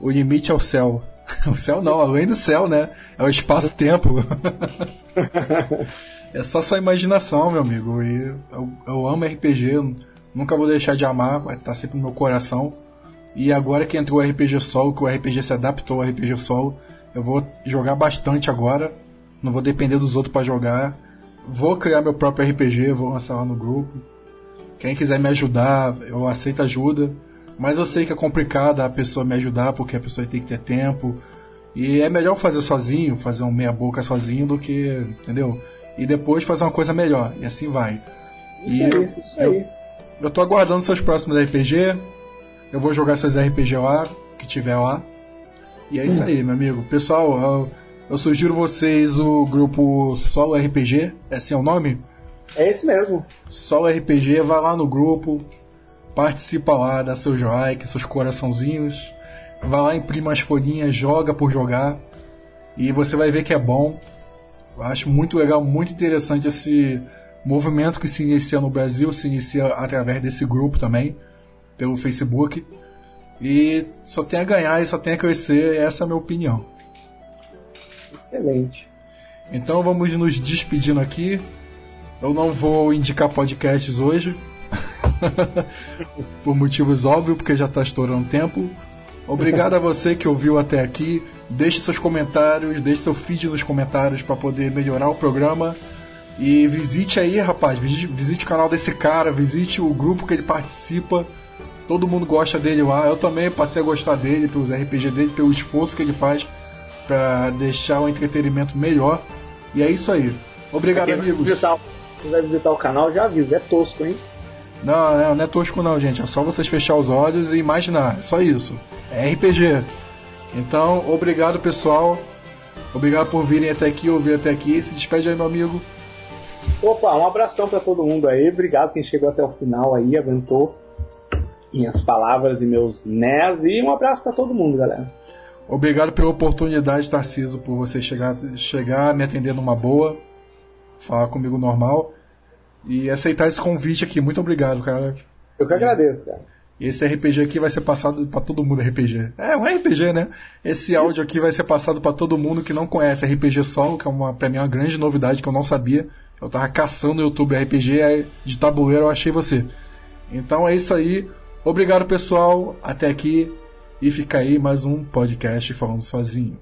o limite é o céu. O céu não, além do céu, né? É o espaço-tempo. é só sua imaginação, meu amigo. E eu, eu amo RPG, nunca vou deixar de amar, vai estar sempre no meu coração. E agora que entrou o RPG Solo, que o RPG se adaptou ao RPG Solo, eu vou jogar bastante agora. Não vou depender dos outros para jogar vou criar meu próprio RPG, vou lançar lá no grupo. Quem quiser me ajudar, eu aceito ajuda. Mas eu sei que é complicado a pessoa me ajudar, porque a pessoa tem que ter tempo. E é melhor fazer sozinho, fazer um meia boca sozinho do que, entendeu? E depois fazer uma coisa melhor. E assim vai. Isso e aí, eu, isso aí. Eu, eu tô aguardando seus próximos RPG. Eu vou jogar seus RPG lá, que tiver lá. E é isso hum. aí, meu amigo. Pessoal, eu, eu sugiro vocês o grupo Solo RPG, esse é o nome? É esse mesmo. Solo RPG, vai lá no grupo, participa lá, dá seus likes, seus coraçãozinhos, vai lá, imprima as folhinhas, joga por jogar e você vai ver que é bom. Eu acho muito legal, muito interessante esse movimento que se inicia no Brasil, se inicia através desse grupo também, pelo Facebook. E só tem a ganhar e só tem a crescer, essa é a minha opinião. Excelente. Então vamos nos despedindo aqui. Eu não vou indicar podcasts hoje. Por motivos óbvios, porque já está estourando tempo. Obrigado a você que ouviu até aqui. Deixe seus comentários, deixe seu feed nos comentários para poder melhorar o programa. E visite aí, rapaz, visite, visite, o canal desse cara, visite o grupo que ele participa. Todo mundo gosta dele lá. Eu também passei a gostar dele, pelos RPG dele, pelo esforço que ele faz para deixar o entretenimento melhor. E é isso aí. Obrigado, amigos. Visitar, quem vai visitar o canal, já avisa, é tosco, hein? Não, não, não é tosco não, gente. É só vocês fechar os olhos e imaginar. É só isso. É RPG. Então, obrigado, pessoal. Obrigado por virem até aqui, ouvir até aqui. Se despede aí, meu amigo. Opa, um abração para todo mundo aí. Obrigado quem chegou até o final aí, aguentou minhas palavras e meus nés. E um abraço para todo mundo, galera. Obrigado pela oportunidade, Tarciso, por você chegar, chegar me atender numa boa, falar comigo normal e aceitar esse convite aqui. Muito obrigado, cara. Eu que agradeço, cara. Esse RPG aqui vai ser passado para todo mundo RPG. É um RPG, né? Esse áudio aqui vai ser passado para todo mundo que não conhece RPG Solo, que é uma para mim uma grande novidade que eu não sabia. Eu tava caçando no YouTube RPG de tabuleiro, eu achei você. Então é isso aí. Obrigado, pessoal. Até aqui. E fica aí mais um podcast falando sozinho.